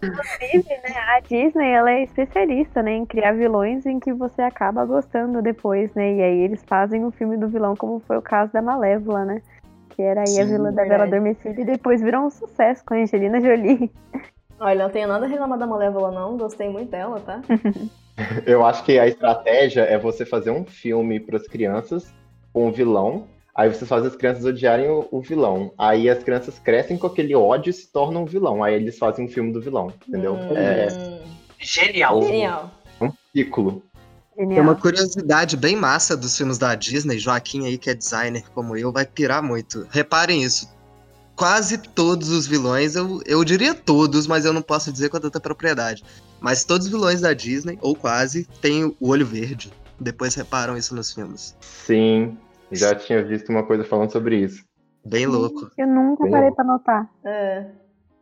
Inclusive, né, a Disney, ela é especialista, né, em criar vilões em que você acaba gostando depois, né, e aí eles fazem o filme do vilão, como foi o caso da Malévola, né, que era aí a Sim, vilã da Bela. Adormecida e depois virou um sucesso com a Angelina Jolie. Olha, não tenho nada a reclamar da Malévola, não. Gostei muito dela, tá? Eu acho que a estratégia é você fazer um filme para as crianças com um vilão. Aí você faz as crianças odiarem o, o, vilão. Aí as crianças crescem com aquele ódio e se tornam um vilão. Aí eles fazem um filme do vilão, entendeu? Hum, É Genial. Genial. um ciclo. Tem Genial. uma curiosidade bem massa dos filmes da Disney. Joaquim aí, que é designer como eu, vai pirar muito. Reparem isso. Quase todos os vilões, eu, eu diria todos, mas eu não posso dizer com tanta propriedade. Mas todos os vilões da Disney, ou quase, têm o olho verde. Depois reparam isso nos filmes. Sim, já tinha visto uma coisa falando sobre isso. Bem louco. Eu nunca Bem parei louco. pra notar. É.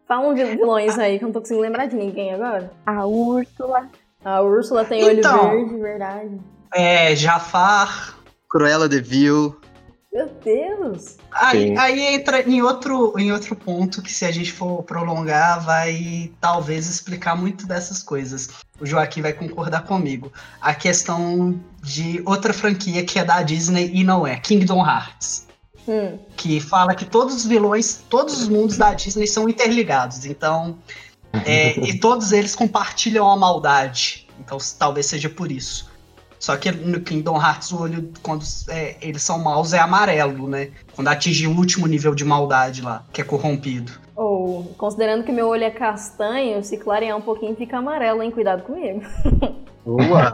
Fala um de vilões aí que eu não tô conseguindo lembrar de ninguém agora. A Úrsula. A Úrsula tem olho Então. verde, verdade. É, Jafar. Cruella de Vil. Meu Deus! Aí, aí entra em outro, em outro ponto que, se a gente for prolongar, vai talvez explicar muito dessas coisas. O Joaquim vai concordar comigo. A questão de outra franquia que é da Disney e não é, Kingdom Hearts. Hum. que fala que todos os vilões, todos os mundos da Disney são interligados. Então, é, e todos eles compartilham a maldade. Então, talvez seja por isso. Só que no Kingdom Hearts, o olho, quando é, eles são maus, é amarelo, né? Quando atinge o último nível de maldade lá, que é corrompido. Ou, considerando que meu olho é castanho, se clarear um pouquinho fica amarelo, hein? Cuidado comigo. Boa!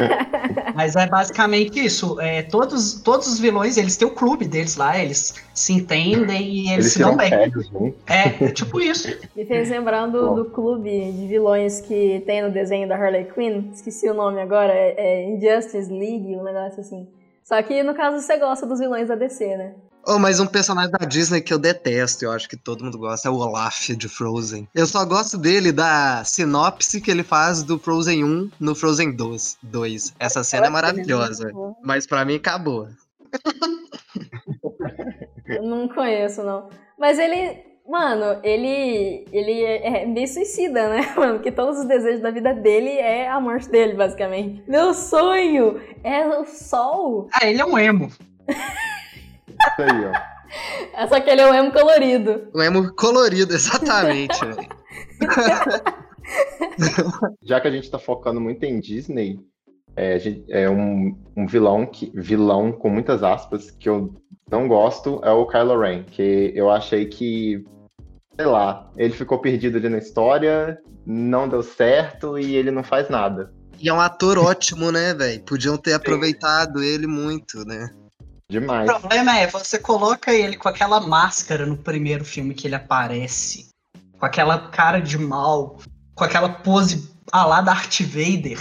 Mas é basicamente isso. É, todos, todos os vilões, eles têm o clube deles lá, eles se entendem e eles, Eles se dão bem. juntos. É, é tipo isso. Me fez lembrar do, Bom. do clube de vilões que tem no desenho da Harley Quinn. Esqueci o nome agora. É, é Injustice League, um negócio assim. Só que no caso você gosta dos vilões da DC, né? Oh, mas um personagem da Disney que eu detesto, eu acho que todo mundo gosta, é o Olaf de Frozen. Eu só gosto dele da sinopse que ele faz do Frozen 1 no Frozen 2. 2. Essa cena é maravilhosa. Mas pra mim acabou. Eu não conheço, não. Mas ele. Mano, ele. Ele é é meio suicida, né, mano? Porque todos os desejos da vida dele é a morte dele, basicamente. Meu sonho é o sol. Ah, ele é um emo. Isso aí, ó. É só que ele é um emo colorido. O emo colorido, exatamente. velho. Já que a gente tá focando muito em Disney, é, é um, um vilão que vilão com muitas aspas que eu não gosto é o Kylo Ren, que eu achei que sei lá, ele ficou perdido ali na história, não deu certo e ele não faz nada. E é um ator ótimo, né, velho? Podiam ter aproveitado ele muito, né? Demais. O problema é, você coloca ele com aquela máscara no primeiro filme que ele aparece, com aquela cara de mal, com aquela pose a lá Darth Vader.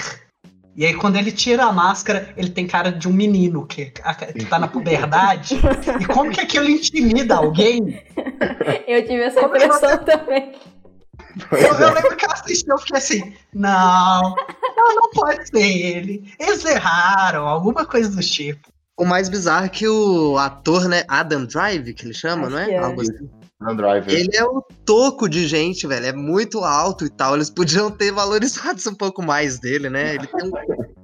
E aí, quando ele tira a máscara, ele tem cara de um menino que, que tá na puberdade. e como que aquilo intimida alguém? Eu tive essa Como é impressão também. Eu, eu lembro que eu assisti, eu fiquei assim, não, não, não pode ser ele. Eles erraram, alguma coisa do tipo. O mais bizarro é que o ator, né, Adam Drive, que ele chama, Acho não é? é. Algo assim. Driver. Ele é um toco de gente, velho. É muito alto e tal. Eles podiam ter valorizado um pouco mais dele, né? Ele tem um...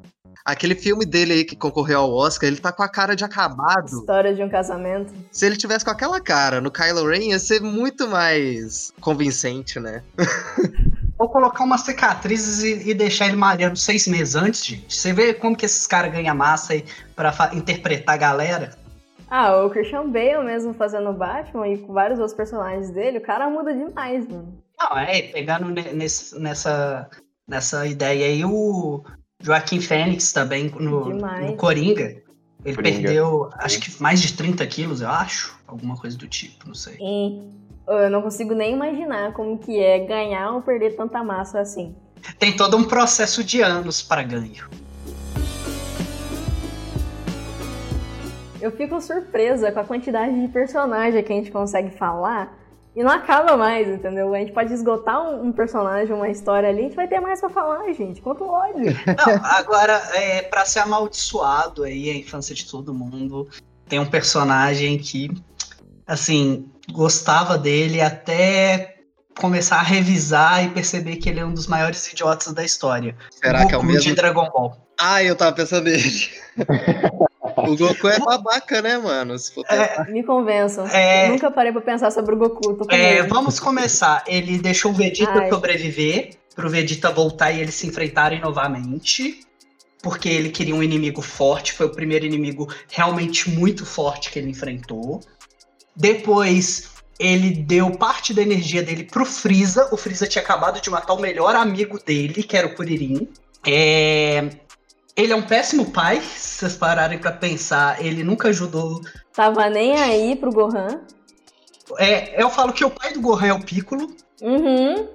Aquele filme dele aí que concorreu ao Oscar, ele tá com a cara de acabado. História de um casamento. Se ele tivesse com aquela cara no Kylo Ren, ia ser muito mais convincente, né? Ou colocar umas cicatrizes e, e deixar ele malhando seis meses antes, gente. Você vê como que esses caras ganham massa aí pra interpretar a galera? Ah, o Christian Bale mesmo fazendo o Batman e com vários outros personagens dele, o cara muda demais, mano. Não, é, pegando ne- nesse- nessa, nessa ideia aí, o Joaquim Fênix também no, no Coringa. Ele Coringa. perdeu, acho que mais de 30 quilos, eu acho. Alguma coisa do tipo, não sei. E eu não consigo nem imaginar como que é ganhar ou perder tanta massa assim. Tem todo um processo de anos para ganho. Eu fico surpresa com a quantidade de personagem que a gente consegue falar e não acaba mais, entendeu? A gente pode esgotar um, um personagem, uma história ali, a gente vai ter mais pra falar, gente. Quanto ódio. Não, agora, é, para ser amaldiçoado aí, a infância de todo mundo, tem um personagem que, assim, gostava dele até começar a revisar e perceber que ele é um dos maiores idiotas da história. Será que é o Goku mesmo? de Dragon Ball. Ah, eu tava pensando nele. o Goku é babaca, né, mano? Se for pensar. Me convençam. É. Eu nunca parei pra pensar sobre o Goku. É, vamos começar. Ele deixou o Vegeta Ai. sobreviver. pro Vegeta voltar e eles se enfrentarem novamente. Porque ele queria um inimigo forte, foi o primeiro inimigo realmente muito forte que ele enfrentou. Depois, ele deu parte da energia dele pro Freeza. O Freeza tinha acabado de matar o melhor amigo dele, que era o Kuririn. É... Ele é um péssimo pai, se vocês pararem pra pensar. Ele nunca ajudou. Tava nem aí pro Gohan. É, eu falo que o pai do Gohan é o Piccolo. Uhum.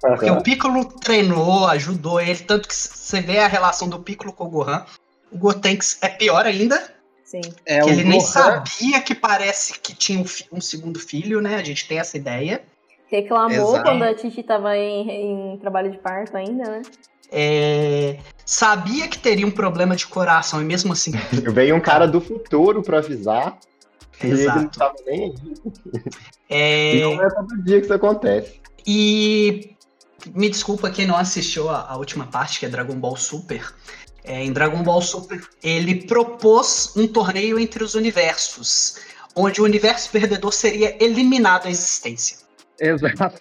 Porque o Piccolo treinou, ajudou ele. Tanto que você vê a relação do Piccolo com o Gohan. O Gotenks é pior ainda. Sim. É, que ele nem Gohan- sabia que parece que tinha um, um segundo filho, né? A gente tem essa ideia. Reclamou Exato. quando a Titi tava em, em trabalho de parto ainda, né? É, sabia que teria um problema de coração e mesmo assim. Veio um cara do futuro pra avisar. E ele não Exato. tava nem aí. É, E não é todo dia que isso acontece. E me desculpa quem não assistiu a, a última parte, que é Dragon Ball Super. É, em Dragon Ball Super, ele propôs um torneio entre os universos, onde o universo perdedor seria eliminado da existência. Exato.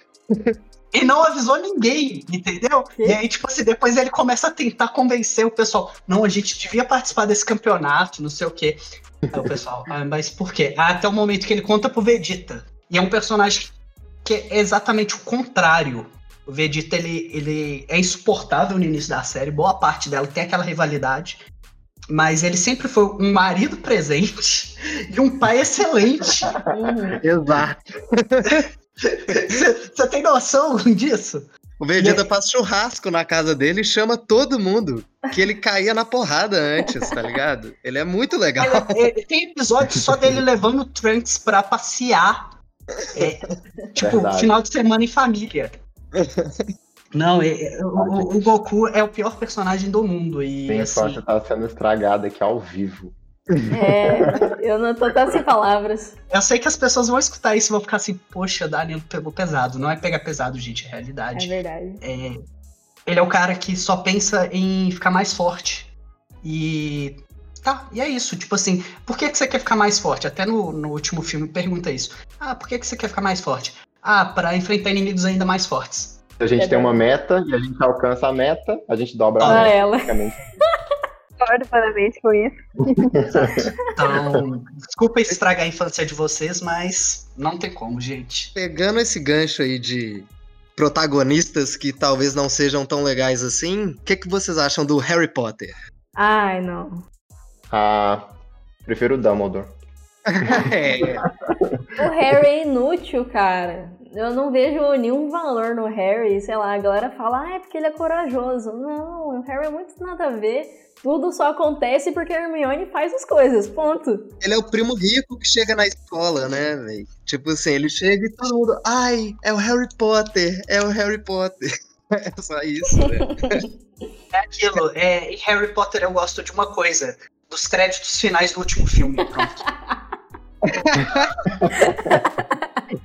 E não avisou ninguém, entendeu? Sim. E aí, tipo assim, depois ele começa a tentar convencer o pessoal. Não, a gente devia participar desse campeonato, não sei o quê. Aí o pessoal, ah, mas por quê? Até o momento que ele conta pro Vegeta. E é um personagem que é exatamente o contrário. O Vegeta, ele, ele é insuportável no início da série, boa parte dela tem aquela rivalidade. Mas ele sempre foi um marido presente e um pai excelente. Uhum. Exato. Você tem noção disso? O Vegeta faz churrasco na casa dele e chama todo mundo. Que ele caía na porrada antes, tá ligado? Ele é muito legal. Ele- ele- tem episódio só dele levando o Trunks pra passear. É, tipo, Verdade. final de semana em família. Não, é- é- o, o Goku é o pior personagem do mundo. E Minha assim, infância tá sendo estragada aqui ao vivo. É, eu não tô até sem palavras. eu sei que as pessoas vão escutar isso e vão ficar assim, poxa, Danilo pegou pesado. Não é pegar pesado, gente, é É realidade. verdade. É, ele é o cara que só pensa em ficar mais forte. E. Tá, e é isso. Tipo assim, por que, que você quer ficar mais forte? Até no, no último filme pergunta isso. Ah, por que, que você quer ficar mais forte? Ah, pra enfrentar inimigos ainda mais fortes. Se a gente É tem uma meta e a gente alcança a meta, a gente dobra a Olha meta. ela. basicamente. Concordo plenamente com isso. Então, desculpa estragar a infância de vocês, mas não tem como, gente. Pegando esse gancho aí de protagonistas que talvez não sejam tão legais assim, o que, que vocês acham do Harry Potter? Ai, não. Ah, prefiro o Dumbledore. É, O Harry é inútil, cara. Eu não vejo nenhum valor no Harry. Sei lá, a galera fala, ah, é porque ele é corajoso. Não, o Harry é muito nada a ver. Tudo só acontece porque a Hermione faz as coisas. Ponto. ele é o primo rico que chega na escola, né, velho? Tipo assim, ele chega e todo mundo, ai, é o Harry Potter, é o Harry Potter. É só isso, né? É aquilo. É, em Harry Potter eu gosto de uma coisa. Dos créditos finais do último filme. Pronto.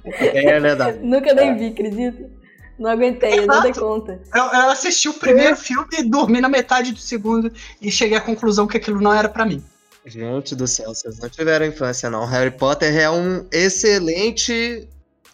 É. Nunca nem vi, acredita? Não aguentei, eu não dei conta. Eu, eu assisti o primeiro filme, dormi na metade do segundo e cheguei à conclusão que aquilo não era pra mim. Gente do céu, vocês não tiveram infância, não. Harry Potter é um excelente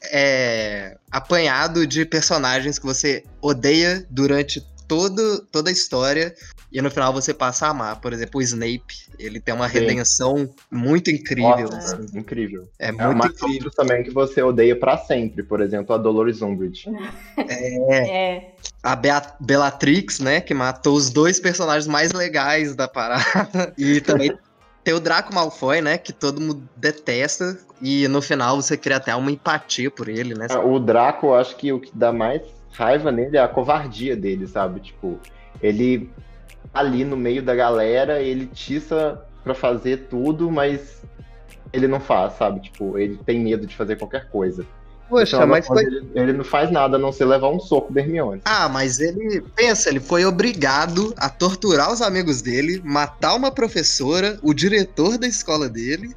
é, apanhado de personagens que você odeia durante todo, toda a história e no final você passa a amar. Por exemplo, o Snape, ele tem uma Sim. redenção muito incrível. Nossa, assim. incrível. É É, muito incrível. também que você odeia pra sempre. Por exemplo, a Dolores Umbridge. É. A Bea- Bellatrix, né, que matou os dois personagens mais legais da parada. E também tem o Draco Malfoy, né, que todo mundo detesta. E no final você cria até uma empatia por ele, né? O Draco, eu acho que o que dá mais raiva nele é a covardia dele, sabe? Tipo, ele ali no meio da galera, ele tiça pra fazer tudo, mas ele não faz, sabe? Tipo, ele tem medo de fazer qualquer coisa. Poxa, Então, mas foi. ele, ele não faz nada a não ser levar um soco da Hermione. Ah, mas ele. Pensa, ele foi obrigado a torturar os amigos dele, matar uma professora, o diretor da escola dele.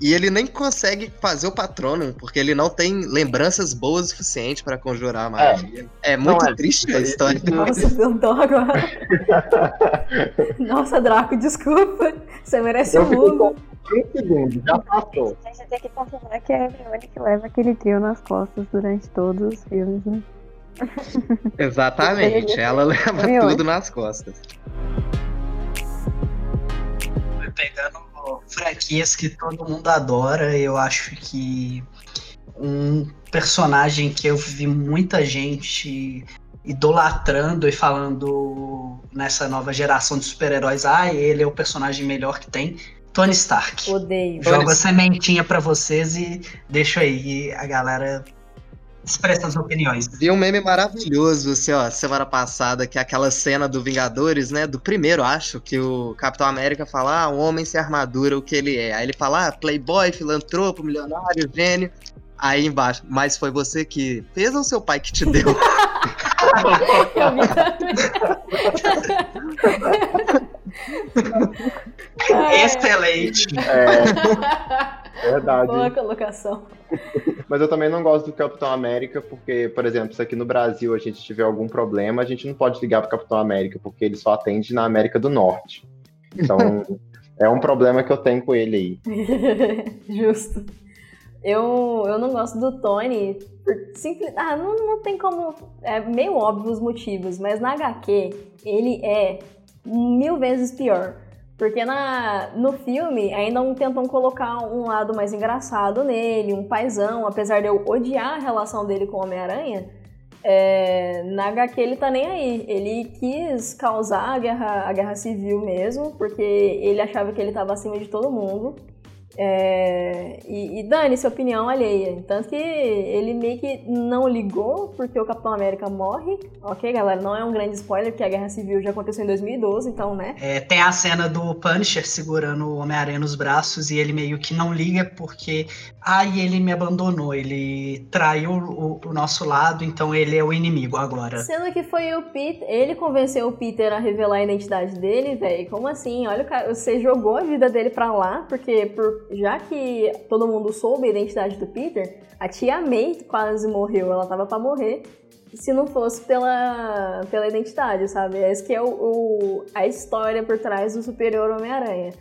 E ele nem consegue fazer o patrono, porque ele não tem lembranças boas o suficiente pra conjurar a magia. É, muito Não, é- triste a história. Nossa, dó agora. Nossa, Draco, desculpa. Você merece Eu o mundo. Um segundo, já passou. A gente tem que confirmar que é a Hermione que leva aquele trio nas costas durante todos os filmes, né? Exatamente, ela leva tudo nas costas. Pegando franquias que todo mundo adora, eu acho que um personagem que eu vi muita gente idolatrando e falando nessa nova geração de super-heróis, ah, ele é o personagem melhor que tem, Tony Stark. Odeio. Jogo a sementinha pra vocês e deixo aí a galera expressa as opiniões. Vi um meme maravilhoso, assim, ó, semana passada, que é aquela cena do Vingadores, né? Do primeiro, acho, que o Capitão América fala, ah, um homem sem armadura, o que ele é. Aí ele fala, ah, playboy, filantropo, milionário, gênio. Aí embaixo, mas foi você que fez ou seu pai que te deu? Eu vi também. Ai, Excelente. É, verdade. Boa colocação. Mas eu também não gosto do Capitão América, porque, por exemplo, se aqui no Brasil a gente tiver algum problema, a gente não pode ligar pro Capitão América, porque ele só atende na América do Norte. Então, é um problema que eu tenho com ele aí. Justo. Eu, eu não gosto do Tony. Por simples, ah, não, não tem como. É meio óbvio os motivos, mas na HQ ele é mil vezes pior. Porque na, no filme ainda não tentam colocar um lado mais engraçado nele, um paizão, apesar de eu odiar a relação dele com o Homem-Aranha. é, na HQ ele tá nem aí. Ele quis causar a guerra, a guerra civil mesmo, porque ele achava que ele tava acima de todo mundo. É, e, e dane-se a opinião alheia. Tanto que ele meio que não ligou porque o Capitão América morre. Ok, galera, não é um grande spoiler, porque a Guerra Civil já aconteceu em 2012, então, né? É, tem a cena do Punisher segurando o Homem-Aranha nos braços e ele meio que não liga porque. Ai, ele me abandonou, ele traiu o, o nosso lado, então ele é o inimigo agora. Sendo que foi o Peter, ele convenceu o Peter a revelar a identidade dele, velho. Como assim? Olha, o cara, você jogou a vida dele pra lá, porque por- já que todo mundo soube a identidade do Peter, a tia May quase morreu, ela tava pra morrer. Se não fosse pela, pela identidade, sabe? Essa que é o, o- a história por trás do Superior Homem-Aranha.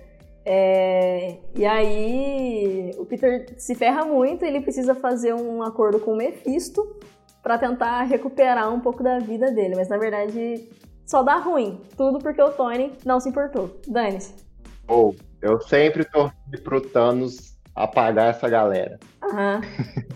É, e aí o Peter se ferra muito, ele precisa fazer um acordo com o Mephisto pra tentar recuperar um pouco da vida dele, mas na verdade só dá ruim. Tudo porque o Tony não se importou. Dane-se. Ou, eu sempre torci pro Thanos apagar essa galera. Aham.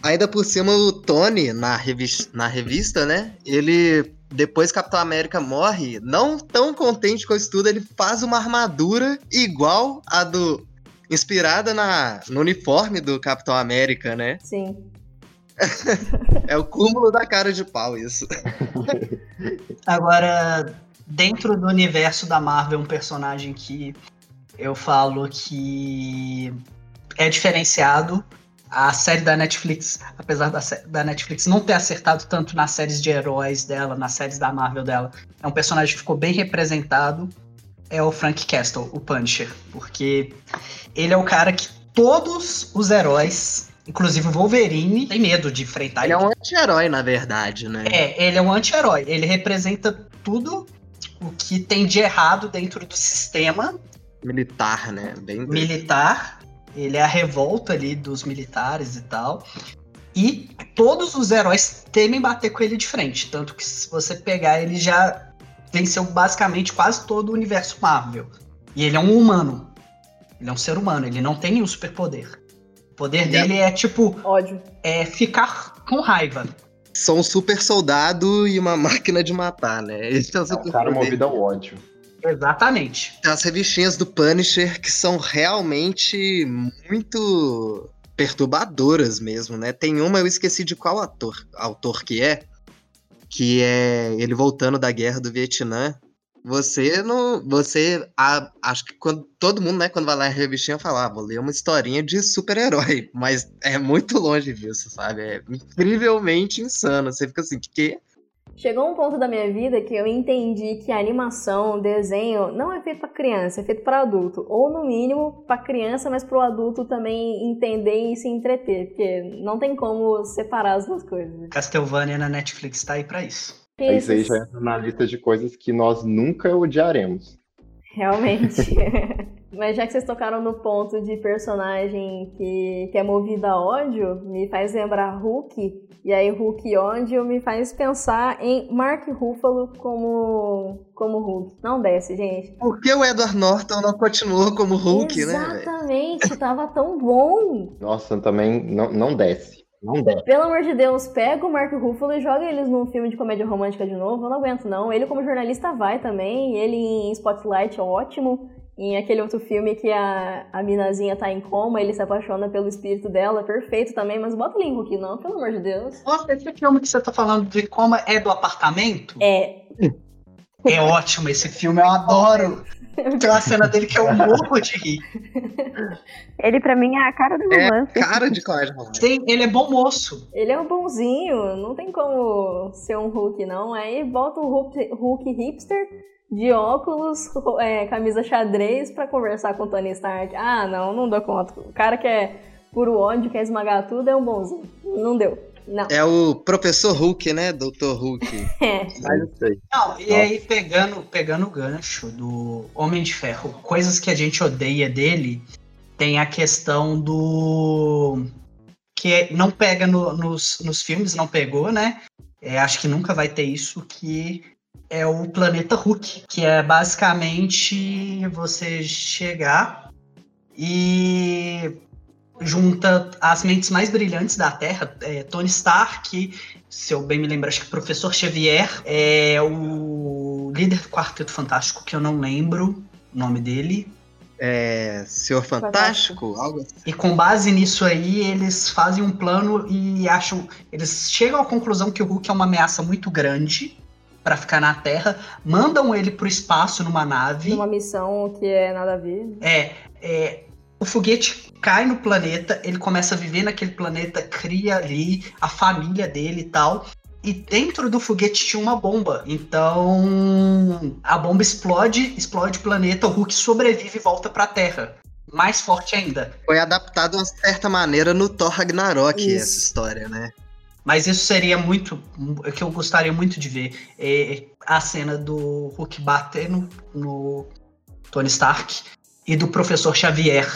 Ainda por cima, o Tony, na, revis- na revista, né? Ele, depois que Capitão América morre, não tão contente com isso tudo, ele faz uma armadura igual a do. inspirada na, no uniforme do Capitão América, né? Sim. É o cúmulo da cara de pau, isso. Agora, dentro do universo da Marvel, um personagem que eu falo que é diferenciado. A série da Netflix, apesar da, da Netflix não ter acertado tanto nas séries de heróis dela, nas séries da Marvel dela, é um personagem que ficou bem representado. É o Frank Castle, o Punisher. Porque ele é o cara que todos os heróis, inclusive o Wolverine, tem medo de enfrentar Ele é um anti-herói, na verdade, né? é, ele é um anti-herói. Ele representa tudo o que tem de errado dentro do sistema Militar, né? Bem militar. Ele é a revolta ali dos militares e tal. E todos os heróis temem bater com ele de frente. Tanto que se você pegar, ele já venceu basicamente quase todo o universo Marvel. E ele é um humano. Ele é um ser humano, ele não tem nenhum superpoder. O poder Ele é- dele é tipo, Ódio. é ficar com raiva. São um super soldado e uma máquina de matar, né? Esse é o É um super cara poder. movido ao ódio. Exatamente. As revistinhas do Punisher que são realmente muito perturbadoras mesmo, né? Tem uma, eu esqueci de qual ator, autor que é, que é ele voltando da guerra do Vietnã. Você não. Você. a- acho que quando todo mundo, né, quando vai lá em revistinha, fala, ah, vou ler uma historinha de super-herói. Mas é muito longe disso, sabe? É incrivelmente insano. Você fica assim, que? Chegou um ponto da minha vida que eu entendi que a animação, desenho, não é feito pra criança, é feito pra adulto. Ou no mínimo pra criança, mas pro adulto também entender e se entreter. Porque não tem como separar as duas coisas. Castlevania na Netflix tá aí pra isso. Isso aí já entra na lista de coisas que nós nunca odiaremos. Realmente. Mas já que vocês tocaram no ponto de personagem que, que é movido a ódio, me faz lembrar Hulk. E aí, Hulk e ódio me faz pensar em Mark Ruffalo como, como Hulk. Não desce, gente. Por que o Edward Norton não continuou como Hulk, né? velho? Exatamente, tava tão bom. Nossa, também não, não desce. Não desce. Pelo amor de Deus, pega o Mark Ruffalo e joga eles num filme de comédia romântica de novo. Eu não aguento, não. Ele, como jornalista, vai também. Ele em Spotlight é ótimo. Em aquele outro filme que a, a minazinha tá em coma, ele se apaixona pelo espírito dela, perfeito também, mas bota ele em Hulk, não, pelo amor de Deus. Nossa, esse filme que você tá falando de como é do apartamento? É. É ótimo esse filme, eu adoro. Tem uma cena dele que eu morro de rir. Ele, pra mim, é a cara do É romance. cara de romântica. Tem, ele é bom moço. Ele é um bonzinho, não tem como ser um Hulk, não. Aí bota o Hulk, Hulk hipster de óculos, é, camisa xadrez pra conversar com o Tony Stark. Ah, não, não dou conta. O cara que é puro ódio, quer esmagar tudo, é um bonzinho. Não deu. Não. É o professor Hulk, né? Doutor Hulk. É. Mas eu sei. Não, e aí pegando, pegando o gancho do Homem de Ferro, coisas que a gente odeia dele, tem a questão do. que não pega no- nos, nos filmes, não pegou, né? É, acho que nunca vai ter isso, que é o planeta Hulk, que é basicamente você chegar e junta as mentes mais brilhantes da Terra, é, Tony Stark, se eu bem me lembro, acho que o Professor Xavier, é o líder do Quarteto Fantástico, que eu não lembro o nome dele. É. Senhor Fantástico? Algo assim. E com base nisso aí, eles fazem um plano e acham. Eles chegam à conclusão que o Hulk é uma ameaça muito grande para ficar na Terra, mandam ele pro espaço numa nave. Numa missão que é nada a ver. É, é, o foguete cai no planeta, ele começa a viver naquele planeta, cria ali a família dele e tal. E dentro do foguete tinha uma bomba. Então a bomba explode, explode o planeta, o Hulk sobrevive e volta pra Terra. Mais forte ainda. Foi adaptado de uma certa maneira no Thor Ragnarok, Isso. essa história, né? Mas isso seria muito. O que eu gostaria muito de ver. É a cena do Hulk bater no, no Tony Stark e do professor Xavier.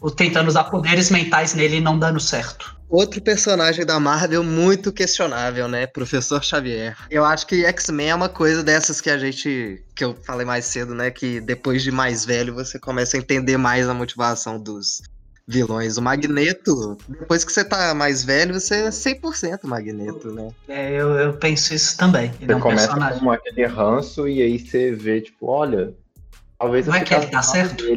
O tentando usar poderes mentais nele e não dando certo. Outro personagem da Marvel muito questionável, né? Professor Xavier. Eu acho que X-Men é uma coisa dessas que a gente. que eu falei mais cedo, né? Que depois de mais velho você começa a entender mais a motivação dos vilões. O Magneto, depois que você tá mais velho, você é 100% Magneto, né? É, eu, eu penso isso também. Ele é Você um começa personagem. com aquele ranço e aí você vê, tipo, olha, talvez Não é que ele tá certo?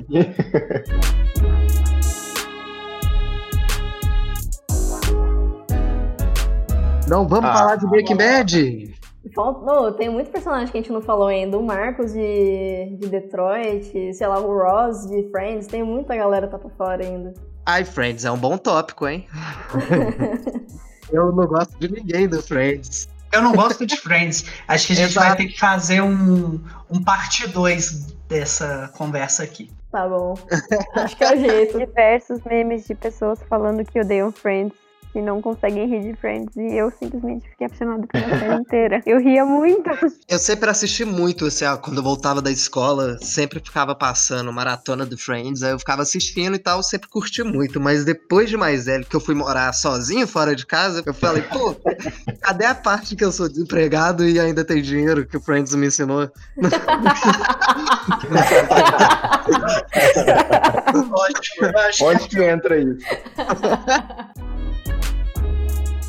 Não vamos Ah. falar de Breaking Bad? Não, tem muito personagem que a gente não falou ainda. O Marcos de, de Detroit, sei lá, o Ross de Friends. Tem muita galera que tá pra fora ainda. Ai, Friends, é um bom tópico, hein? eu não gosto de ninguém do Friends. Eu não gosto de Friends. Acho que a gente Exato. vai ter que fazer um, um parte 2 dessa conversa aqui. Tá bom. Acho que é o jeito. Diversos memes de pessoas falando que odeiam Friends, que não conseguem rir de Friends, e eu simplesmente fiquei apaixonada pela série inteira. Eu ria muito. Eu sempre assisti muito, assim, ó, quando eu voltava da escola, sempre ficava passando maratona do Friends, aí eu ficava assistindo e tal, sempre curti muito, mas depois de mais velho, que eu fui morar sozinho fora de casa, eu falei, pô, cadê a parte que eu sou desempregado e ainda tem dinheiro que o Friends me ensinou? Ótimo, Onde que entra isso?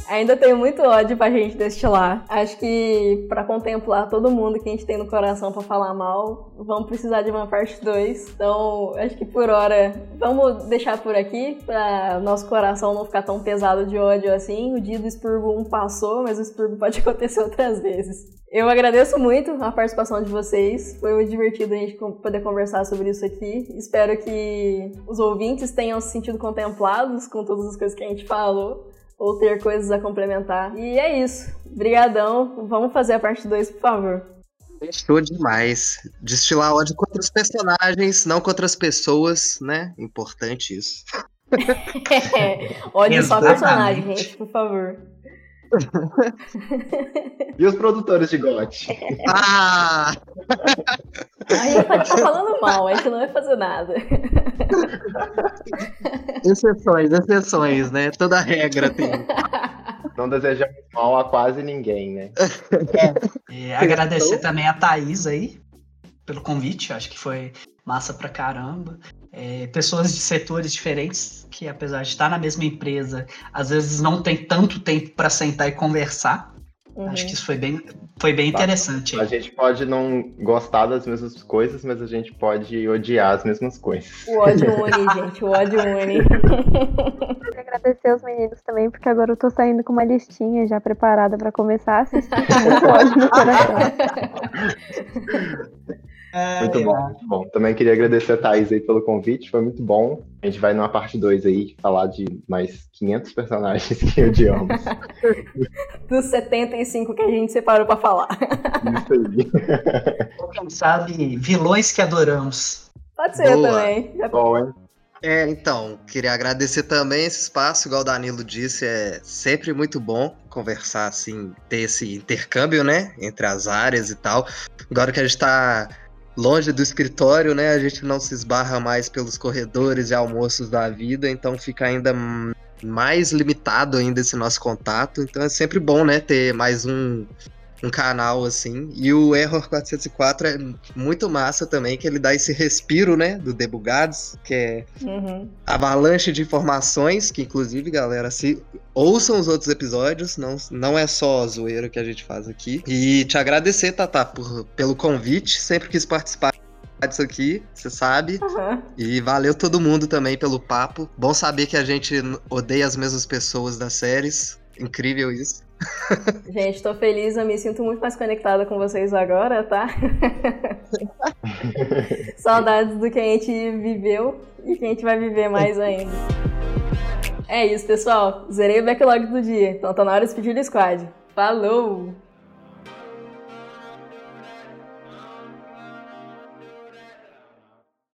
Ainda tenho muito ódio pra gente destilar. Acho que pra contemplar todo mundo que a gente tem no coração pra falar mal, vamos precisar de uma parte 2. Então, acho que por hora, vamos deixar por aqui pra nosso coração não ficar tão pesado de ódio assim. O dia do expurgo 1 passou, mas o expurgo pode acontecer outras vezes. Eu agradeço muito a participação de vocês. Foi muito divertido a gente poder conversar sobre isso aqui. Espero que os ouvintes tenham se sentido contemplados com todas as coisas que a gente falou ou ter coisas a complementar. E é isso. Brigadão. Vamos fazer a parte 2, por favor. Fechou demais. Destilar ódio contra os personagens, não contra as pessoas, né? Importante isso. Olha só Exatamente. personagem, gente, por favor. E os produtores de GOT? Ah! A gente tá falando mal, a gente não vai fazer nada. Exceções, exceções, né? Toda regra tem. Não desejamos mal a quase ninguém, né? É, agradecer também a Thaís aí pelo convite, acho que foi massa pra caramba. É, pessoas de setores diferentes que, apesar de estar na mesma empresa, às vezes não tem tanto tempo para sentar e conversar. Uhum. Acho que isso foi bem, foi bem interessante. A gente pode não gostar das mesmas coisas, mas a gente pode odiar as mesmas coisas. O ódio une, gente, o ódio une. Queria agradecer os meninos também, porque agora eu tô saindo com uma listinha já preparada pra começar a assistir. com Muito ódio no coração. É, Muito bom, muito bom. Também queria agradecer a Thaís aí pelo convite, foi muito bom. A gente vai numa parte 2 aí falar de mais 500 personagens que odiamos. Dos 75 que a gente separou pra falar. Isso aí. Ou quem sabe, vilões que adoramos. Pode ser Boa. também. Já- Bom, hein? É, então, queria agradecer também esse espaço, igual o Danilo disse, é sempre muito bom conversar, assim, ter esse intercâmbio, né, entre as áreas e tal. Agora que a gente tá longe do escritório, né, a gente não se esbarra mais pelos corredores e almoços da vida, então fica ainda mais limitado ainda esse nosso contato. Então é sempre bom, né, ter mais um, um canal assim. E o Error 404 é muito massa também, que ele dá esse respiro, né, do Debugados, que é Uhum. avalanche de informações, que inclusive, galera, se ouçam os outros episódios, não, não é só a zoeira que a gente faz aqui. E te agradecer, Tata, por, pelo convite, sempre quis participar disso aqui, você sabe. Aham. E valeu todo mundo também pelo papo. Bom saber que a gente odeia as mesmas pessoas das séries. Incrível isso. Gente, tô feliz, eu me sinto muito mais conectada com vocês agora, tá? Saudades do que a gente viveu e que a gente vai viver mais ainda. É isso, pessoal. Zerei o backlog do dia, então tá na hora de pedir o squad. Falou!